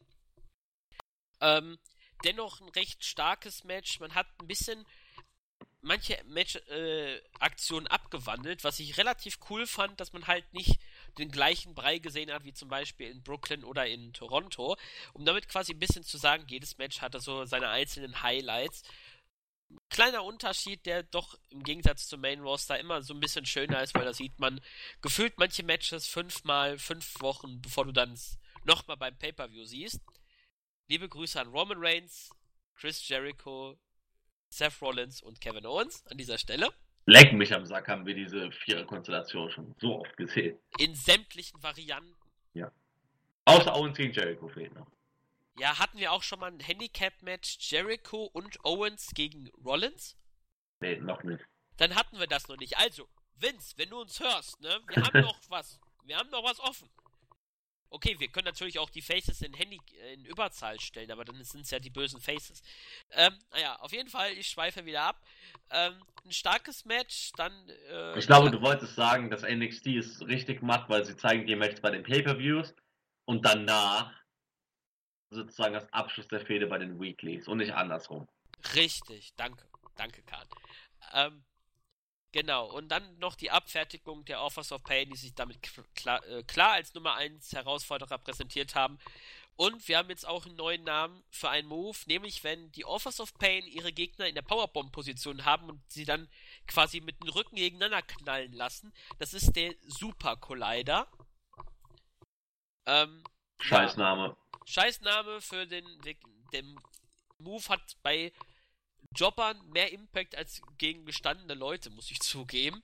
S1: Ähm, dennoch ein recht starkes Match. Man hat ein bisschen manche Match-Aktionen äh, abgewandelt, was ich relativ cool fand, dass man halt nicht den gleichen Brei gesehen hat, wie zum Beispiel in Brooklyn oder in Toronto. Um damit quasi ein bisschen zu sagen, jedes Match hatte so seine einzelnen Highlights. Kleiner Unterschied, der doch im Gegensatz zum Main Roster immer so ein bisschen schöner ist, weil da sieht man gefühlt manche Matches fünfmal, fünf Wochen, bevor du dann nochmal beim Pay-Per-View siehst. Liebe Grüße an Roman Reigns, Chris Jericho, Seth Rollins und Kevin Owens an dieser Stelle.
S2: Leck mich am Sack, haben wir diese Vierer-Konstellation schon so oft gesehen.
S1: In sämtlichen Varianten.
S2: Ja. Außer Owens gegen Jericho fehlt noch.
S1: Ja, hatten wir auch schon mal ein Handicap-Match Jericho und Owens gegen Rollins?
S2: Nee, noch nicht.
S1: Dann hatten wir das noch nicht. Also, Vince, wenn du uns hörst, ne, wir haben [laughs] noch was. Wir haben noch was offen. Okay, wir können natürlich auch die Faces in, Handy, in Überzahl stellen, aber dann sind es ja die bösen Faces. Ähm, naja, auf jeden Fall, ich schweife wieder ab. Ähm, ein starkes Match, dann.
S2: Äh, ich glaube, du wolltest sagen, dass NXT es richtig macht, weil sie zeigen die Matches bei den Pay-Per-Views und danach sozusagen das Abschluss der Fehde bei den Weeklies und nicht andersrum.
S1: Richtig, danke. Danke, Kahn. Ähm, Genau, und dann noch die Abfertigung der Offers of Pain, die sich damit klar, äh, klar als Nummer 1 Herausforderer präsentiert haben. Und wir haben jetzt auch einen neuen Namen für einen Move, nämlich wenn die Offers of Pain ihre Gegner in der Powerbomb-Position haben und sie dann quasi mit dem Rücken gegeneinander knallen lassen. Das ist der Super Collider.
S2: Ähm, Scheißname. Ja,
S1: Scheißname für den, den Move hat bei Jobbern mehr Impact als gegen gestandene Leute, muss ich [laughs] zugeben.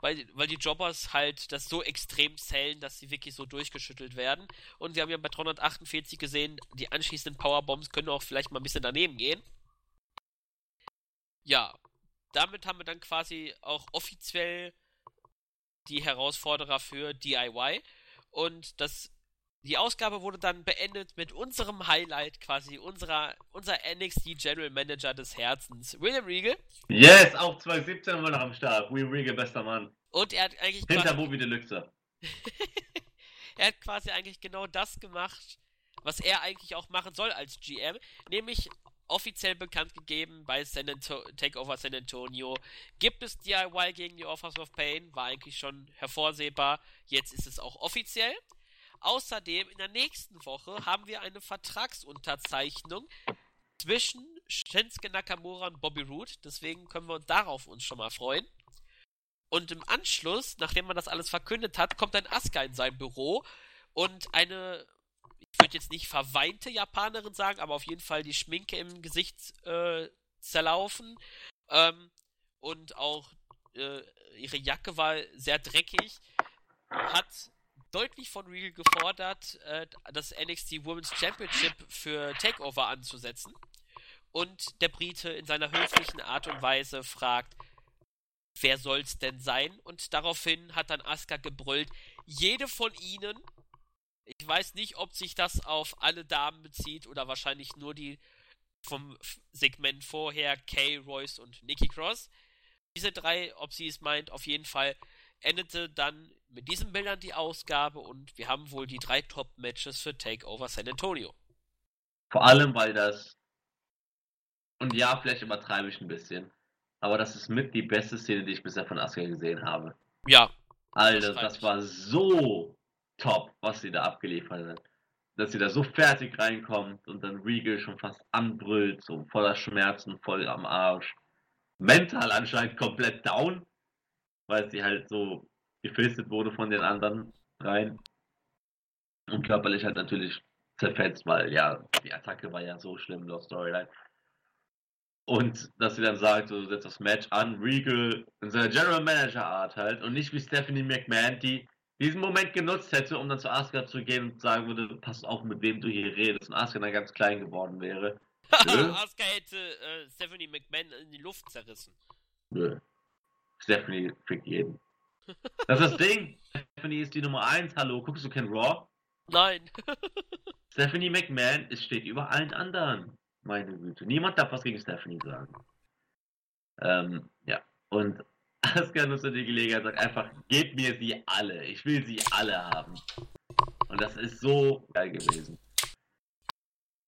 S1: Weil, weil die Jobbers halt das so extrem zählen, dass sie wirklich so durchgeschüttelt werden. Und wir haben ja bei 348 gesehen, die anschließenden Powerbombs können auch vielleicht mal ein bisschen daneben gehen. Ja, damit haben wir dann quasi auch offiziell die Herausforderer für DIY. Und das die Ausgabe wurde dann beendet mit unserem Highlight, quasi unserer, unser NXT General Manager des Herzens, William Regal.
S2: Yes, auch 2017 immer noch am Start. William Regal, bester Mann.
S1: Und er hat eigentlich.
S2: Hinter Bobby Deluxe. [laughs]
S1: er hat quasi eigentlich genau das gemacht, was er eigentlich auch machen soll als GM, nämlich offiziell bekannt gegeben bei San Takeover San Antonio. Gibt es DIY gegen die Offers of Pain? War eigentlich schon hervorsehbar. Jetzt ist es auch offiziell. Außerdem in der nächsten Woche haben wir eine Vertragsunterzeichnung zwischen Shinsuke Nakamura und Bobby Roode. Deswegen können wir darauf uns schon mal freuen. Und im Anschluss, nachdem man das alles verkündet hat, kommt ein Asuka in sein Büro und eine, ich würde jetzt nicht verweinte Japanerin sagen, aber auf jeden Fall die Schminke im Gesicht äh, zerlaufen. Ähm, und auch äh, ihre Jacke war sehr dreckig. Hat deutlich von Real gefordert, äh, das NXT Women's Championship für Takeover anzusetzen. Und der Brite in seiner höflichen Art und Weise fragt, wer soll's denn sein? Und daraufhin hat dann Asuka gebrüllt, jede von ihnen. Ich weiß nicht, ob sich das auf alle Damen bezieht oder wahrscheinlich nur die vom Segment vorher, Kay, Royce und Nikki Cross. Diese drei, ob sie es meint, auf jeden Fall endete dann mit diesen Bildern die Ausgabe und wir haben wohl die drei Top-Matches für Takeover San Antonio.
S2: Vor allem, weil das, und ja, vielleicht übertreibe ich ein bisschen, aber das ist mit die beste Szene, die ich bisher von Asuka gesehen habe.
S1: Ja.
S2: Alter, das war so top, was sie da abgeliefert hat. dass sie da so fertig reinkommt und dann Regal schon fast anbrüllt, so voller Schmerzen, voll am Arsch. Mental anscheinend komplett down, weil sie halt so gefistet wurde von den anderen rein. Und körperlich halt natürlich zerfetzt, weil ja, die Attacke war ja so schlimm, Lost Storyline. Und dass sie dann sagt, so, du setzt das Match an, Regal in seiner General Manager Art halt und nicht wie Stephanie McMahon, die diesen Moment genutzt hätte, um dann zu Asuka zu gehen und sagen würde, pass auf, mit wem du hier redest und Asuka dann ganz klein geworden wäre. [laughs]
S1: Asuka hätte äh, Stephanie McMahon in die Luft zerrissen.
S2: Nö. Stephanie fickt jeden. Das ist das Ding. Stephanie ist die Nummer 1. Hallo, guckst du kein Raw?
S1: Nein. [laughs]
S2: Stephanie McMahon ist, steht über allen anderen. Meine Güte. Niemand darf was gegen Stephanie sagen. Ähm, ja. Und [laughs] Asuka nutzt die Gelegenheit sagt einfach, gebt mir sie alle. Ich will sie alle haben. Und das ist so geil gewesen.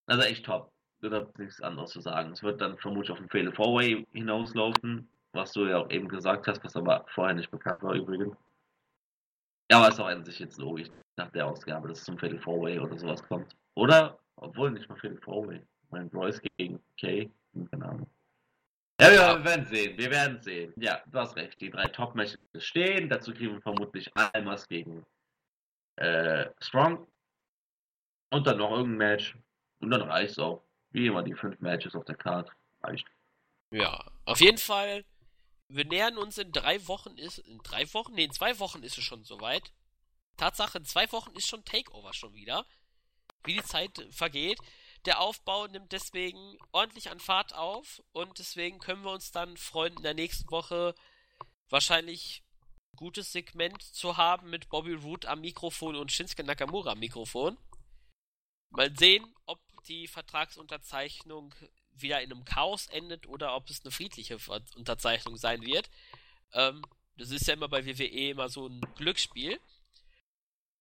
S2: Also echt top. Ich habe nichts anderes zu sagen. Es wird dann vermutlich auf ein Fatal Four Way hinauslaufen, was du ja auch eben gesagt hast, was aber vorher nicht bekannt war übrigens. Ja, aber ist auch an sich jetzt logisch nach der Ausgabe, dass es zum Fatal Four Way oder sowas kommt. Oder, obwohl nicht mal Fatal Four Way. Mein Royce gegen Kay, keine Ahnung. Ja, ja, wir werden sehen. Wir werden sehen. Ja, du hast recht. Die drei Top-Matches stehen. Dazu kriegen wir vermutlich Almas gegen äh, Strong. Und dann noch irgendein Match. Und dann reicht es auch. Wie immer die fünf Matches auf der Karte. Reicht.
S1: Ja, auf jeden Fall. Wir nähern uns in drei Wochen. Ist in drei Wochen? Nee, in zwei Wochen ist es schon soweit. Tatsache, in zwei Wochen ist schon Takeover schon wieder. Wie die Zeit vergeht. Der Aufbau nimmt deswegen ordentlich an Fahrt auf und deswegen können wir uns dann freuen, in der nächsten Woche wahrscheinlich ein gutes Segment zu haben mit Bobby Root am Mikrofon und Shinsuke Nakamura am Mikrofon. Mal sehen, ob die Vertragsunterzeichnung wieder in einem Chaos endet oder ob es eine friedliche Unterzeichnung sein wird. Ähm, das ist ja immer bei WWE immer so ein Glücksspiel.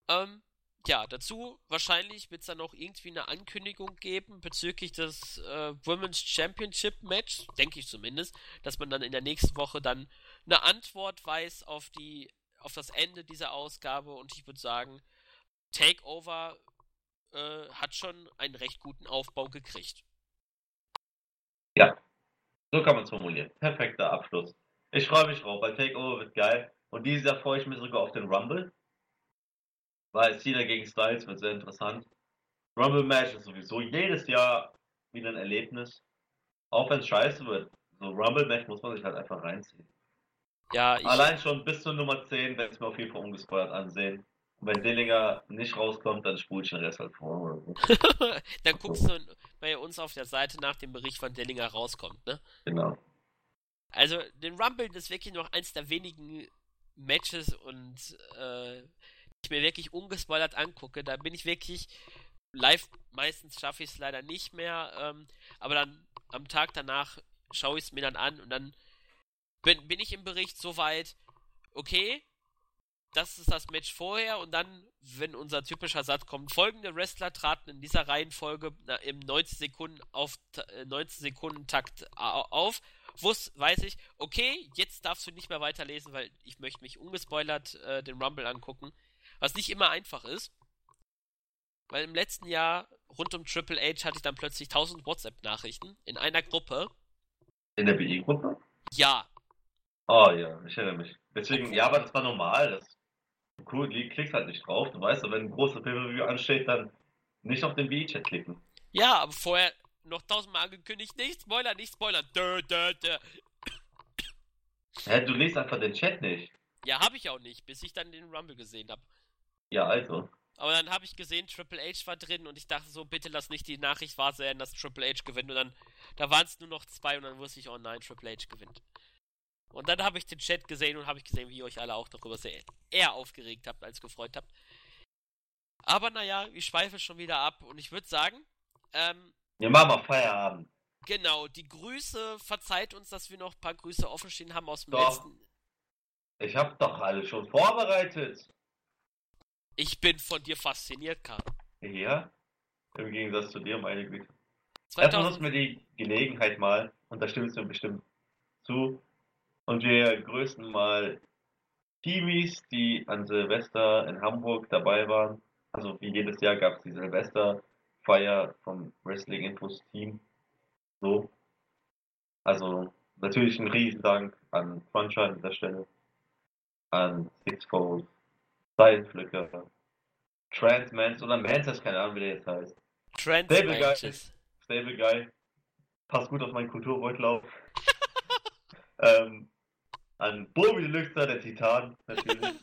S1: Ähm, ja, dazu wahrscheinlich wird es dann auch irgendwie eine Ankündigung geben bezüglich des äh, Women's Championship Match, denke ich zumindest, dass man dann in der nächsten Woche dann eine Antwort weiß auf die auf das Ende dieser Ausgabe und ich würde sagen, Takeover äh, hat schon einen recht guten Aufbau gekriegt.
S2: Ja, so kann man es formulieren. Perfekter Abschluss. Ich freue mich drauf, weil Takeover wird geil und dieses Jahr freue ich mich sogar auf den Rumble weil Cena gegen Styles wird sehr interessant. Rumble Match ist sowieso jedes Jahr wieder ein Erlebnis. Auch wenn es scheiße wird. So Rumble Match muss man sich halt einfach reinziehen. Ja, ich... Allein schon bis zur Nummer 10 werde ich mir auf jeden Fall ungespoilert ansehen. Und wenn Dillinger nicht rauskommt, dann spule ich den Rest halt vor. [laughs]
S1: dann guckst du bei uns auf der Seite nach dem Bericht, wann Dillinger rauskommt, ne?
S2: Genau.
S1: Also, den Rumble ist wirklich noch eins der wenigen Matches und äh, ich mir wirklich ungespoilert angucke, da bin ich wirklich live, meistens schaffe ich es leider nicht mehr, ähm, aber dann am Tag danach schaue ich es mir dann an und dann bin, bin ich im Bericht soweit, okay, das ist das Match vorher und dann, wenn unser typischer Satz kommt, folgende Wrestler traten in dieser Reihenfolge im 90 Sekunden auf 90 äh, Sekunden Takt auf. Wus, weiß ich, okay, jetzt darfst du nicht mehr weiterlesen, weil ich möchte mich ungespoilert äh, den Rumble angucken. Was nicht immer einfach ist. Weil im letzten Jahr rund um Triple H hatte ich dann plötzlich 1000 WhatsApp-Nachrichten in einer Gruppe.
S2: In der BI-Gruppe?
S1: Ja.
S2: Oh ja, ich erinnere mich. Deswegen, ja, aber das war normal. Das cool, klickst halt nicht drauf. Du weißt, wenn ein großer Pay-Per-View ansteht, dann nicht auf den BI-Chat klicken.
S1: Ja, aber vorher noch tausendmal angekündigt, nicht Spoiler, nicht Spoiler. Dö, dö, dö.
S2: Hä, du liest einfach den Chat nicht.
S1: Ja, habe ich auch nicht, bis ich dann den Rumble gesehen habe.
S2: Ja, also.
S1: Aber dann habe ich gesehen, Triple H war drin und ich dachte so, bitte lass nicht die Nachricht wahr sein, dass Triple H gewinnt. Und dann, da waren es nur noch zwei und dann wusste ich, oh nein, Triple H gewinnt. Und dann habe ich den Chat gesehen und habe ich gesehen, wie ihr euch alle auch darüber sehr eher aufgeregt habt als gefreut habt. Aber naja, ich schweife schon wieder ab und ich würde sagen, ähm.
S2: Wir machen mal Feierabend.
S1: Genau, die Grüße, verzeiht uns, dass wir noch ein paar Grüße offenstehen haben aus dem
S2: doch.
S1: letzten.
S2: Ich habe doch alle schon vorbereitet.
S1: Ich bin von dir fasziniert, Karl.
S2: Ja, im Gegensatz zu dir, meine Güte. 2000... Erstmal nutzen wir die Gelegenheit mal, und da stimmst du bestimmt zu, und wir grüßen mal Teamies, die an Silvester in Hamburg dabei waren. Also wie jedes Jahr gab es die Silvesterfeier vom Wrestling Infos Team. So. Also natürlich ein Riesendank an Cruncher an dieser Stelle, an Sixfold, Styleflicker, Transmans oder Mantis, keine Ahnung wie der jetzt heißt. Stable Guy, Stable Guy, passt gut auf meinen Kulturbeutel auf. [laughs] ähm, an Bobby Deluxe, der Titan, natürlich.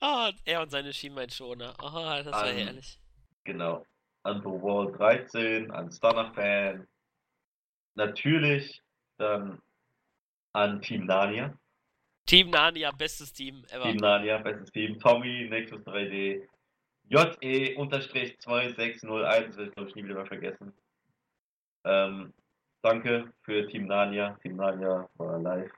S1: oh, [laughs] er und seine Schienbeinschoner. Oh, das war an, herrlich.
S2: Genau. An The Wall 13, an Stunner Fan. Natürlich dann an Team Narnia.
S1: Team Narnia, bestes Team
S2: ever. Team Narnia, bestes Team. Tommy, Nexus 3D. JE-2601, will ich glaube ich nie wieder mehr vergessen. Ähm, danke für Team Narnia. Team Narnia war live.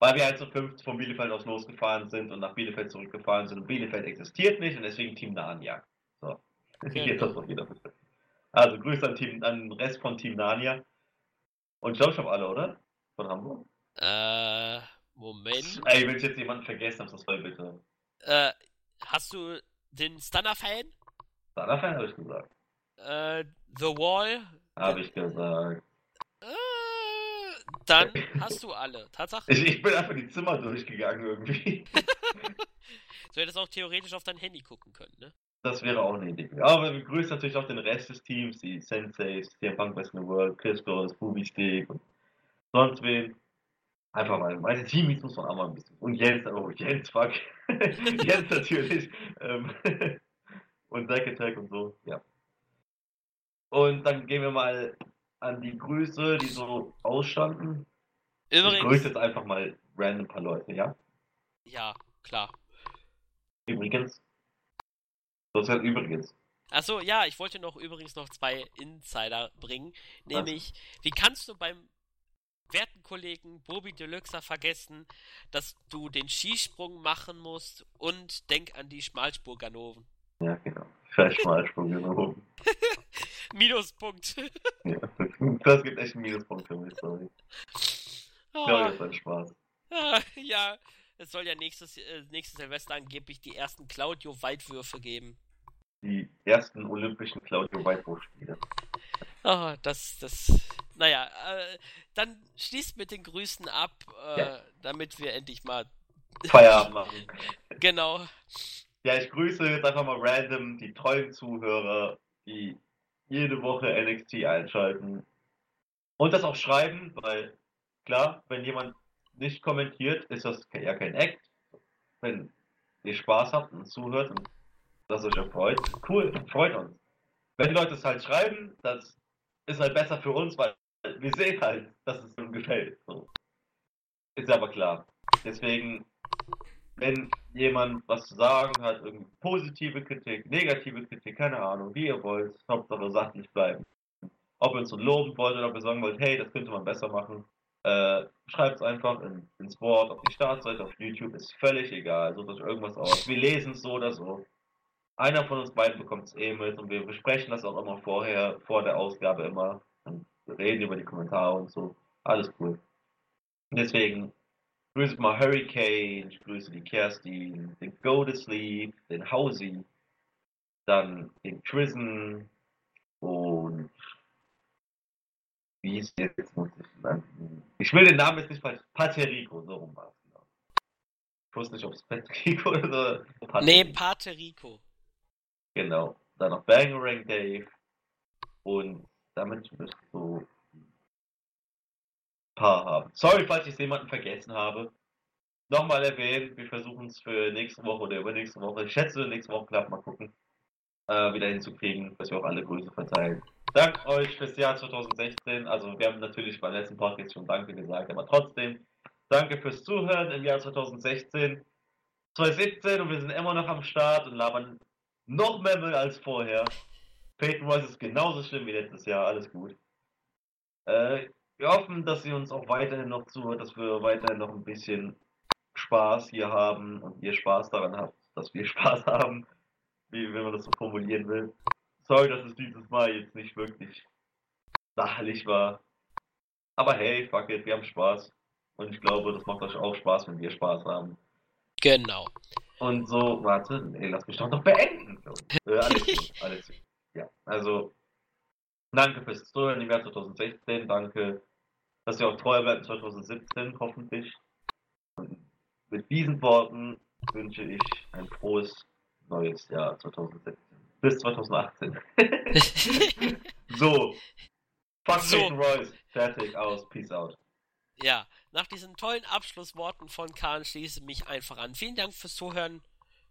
S2: Weil wir halt zu fünft von Bielefeld aus losgefahren sind und nach Bielefeld zurückgefahren sind. Und Bielefeld existiert nicht und deswegen Team Narnia. So. Okay. [laughs] Jetzt das doch wieder bitte. Also Grüße an, Team, an den Rest von Team Narnia. Und ich glaube, ich habe alle, oder? Von Hamburg?
S1: Äh, Moment.
S2: Ey, will ich jetzt jemanden vergessen, das soll bitte.
S1: Äh, hast du den Stunner-Fan?
S2: Stunner-Fan habe ich gesagt.
S1: Äh, The Wall?
S2: Habe ich gesagt.
S1: Äh, dann [laughs] hast du alle. Tatsache.
S2: Ich, ich bin einfach die Zimmer durchgegangen irgendwie. [laughs]
S1: du hättest auch theoretisch auf dein Handy gucken können, ne?
S2: Das wäre auch eine Idee. Aber wir grüßen natürlich auch den Rest des Teams, die Senseis, CM Punk Best in the World, Chris Cross, Booby Stick und sonst wen. Einfach mal, meine Teamies muss man auch mal ein bisschen. Und Jens, oh, Jens, fuck. [laughs] Jens natürlich. Ähm, und Zack Attack und so, ja. Und dann gehen wir mal an die Grüße, die so ausstanden. Übrigens. Ich grüße jetzt einfach mal random ein paar Leute, ja?
S1: Ja, klar.
S2: Übrigens. Das ist halt übrigens.
S1: Achso, ja, ich wollte noch übrigens noch zwei Insider bringen. Nämlich, Was? wie kannst du beim werten Kollegen Bobby Deluxe vergessen, dass du den Skisprung machen musst und denk an die Schmalspurganoven.
S2: Ja, genau. Scheiß Schmalspurganoven. [laughs]
S1: Minuspunkt.
S2: ja, das gibt echt einen Minuspunkt für mich, sorry. Oh. Ich glaube, das ist ein Spaß. [laughs]
S1: ja, es soll ja nächstes, äh, nächstes Silvester angeblich die ersten Claudio-Weitwürfe geben.
S2: Die ersten olympischen Claudio-Weitwurfspiele.
S1: Oh, das, das, naja, äh, dann schließt mit den Grüßen ab, äh, ja. damit wir endlich mal
S2: Feierabend [laughs] machen.
S1: genau.
S2: Ja, ich grüße jetzt einfach mal random die treuen Zuhörer, die jede Woche NXT einschalten und das auch schreiben, weil klar, wenn jemand nicht kommentiert, ist das ja kein Act. Wenn ihr Spaß habt und zuhört und das euch erfreut, cool, freut uns. Wenn Leute es halt schreiben, das ist halt besser für uns, weil wir sehen halt, dass es uns gefällt. So. Ist aber klar. Deswegen, wenn jemand was zu sagen hat, irgendwie positive Kritik, negative Kritik, keine Ahnung, wie ihr wollt, Hauptsache sachlich bleiben. Ob ihr uns loben wollt oder ob ihr sagen wollt, hey, das könnte man besser machen, äh, schreibt es einfach in, ins Wort auf die Startseite, auf YouTube, ist völlig egal, sucht euch irgendwas aus. Wir lesen es so oder so. Einer von uns beiden bekommt es eh mit und wir besprechen das auch immer vorher, vor der Ausgabe immer reden über die Kommentare und so. Alles cool. Deswegen grüße mal Hurricane, ich grüße die Kerstin, den Go to Sleep, den Hausi, dann den Prison und wie ist der jetzt? Muss ich, ich will den Namen jetzt nicht falsch. Paterico, so rum war es genau. Ich wusste nicht, ob es Paterico [laughs] oder.
S1: Paterico. Nee, Paterico.
S2: Genau. Dann noch Bangerang Dave und damit müsst du ein paar haben. Sorry, falls ich jemanden vergessen habe. Nochmal erwähnt, wir versuchen es für nächste Woche oder übernächste Woche. Ich schätze, nächste Woche klappt mal gucken, äh, wieder hinzukriegen, dass wir auch alle Grüße verteilen. Dank euch fürs Jahr 2016. Also, wir haben natürlich beim letzten Podcast schon Danke gesagt, aber trotzdem, danke fürs Zuhören im Jahr 2016. 2017 und wir sind immer noch am Start und labern noch mehr Müll als vorher. Peyton Royce ist genauso schlimm wie letztes Jahr, alles gut. Äh, wir hoffen, dass ihr uns auch weiterhin noch zuhört, dass wir weiterhin noch ein bisschen Spaß hier haben und ihr Spaß daran habt, dass wir [laughs] Spaß haben, wie wenn man das so formulieren will. Sorry, dass es dieses Mal jetzt nicht wirklich sachlich war. Aber hey, fuck it, wir haben Spaß. Und ich glaube, das macht euch auch Spaß, wenn wir Spaß haben.
S1: Genau.
S2: Und so, warte, nee, lass mich doch noch beenden. Äh, alles gut, [laughs] alles gut. Ja, also, danke fürs Zuhören im Jahr 2016, danke, dass ihr auch treu bleibt 2017, hoffentlich. Und mit diesen Worten wünsche ich ein frohes neues Jahr 2017. Bis 2018. [laughs] so. Fuck
S1: So.
S2: Royce. Fertig, aus. Peace out.
S1: Ja, nach diesen tollen Abschlussworten von Kahn schließe ich mich einfach an. Vielen Dank fürs Zuhören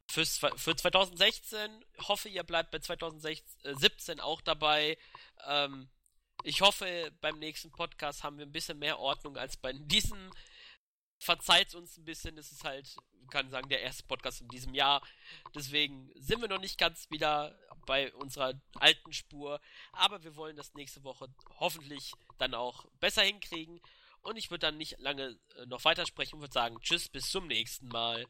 S1: fürs, für 2016. Hoffe, ihr bleibt bei 2017 auch dabei. Ähm, ich hoffe, beim nächsten Podcast haben wir ein bisschen mehr Ordnung als bei diesem. Verzeiht uns ein bisschen, es ist halt, kann sagen, der erste Podcast in diesem Jahr. Deswegen sind wir noch nicht ganz wieder bei unserer alten Spur. Aber wir wollen das nächste Woche hoffentlich dann auch besser hinkriegen. Und ich würde dann nicht lange äh, noch weitersprechen und würde sagen, tschüss, bis zum nächsten Mal.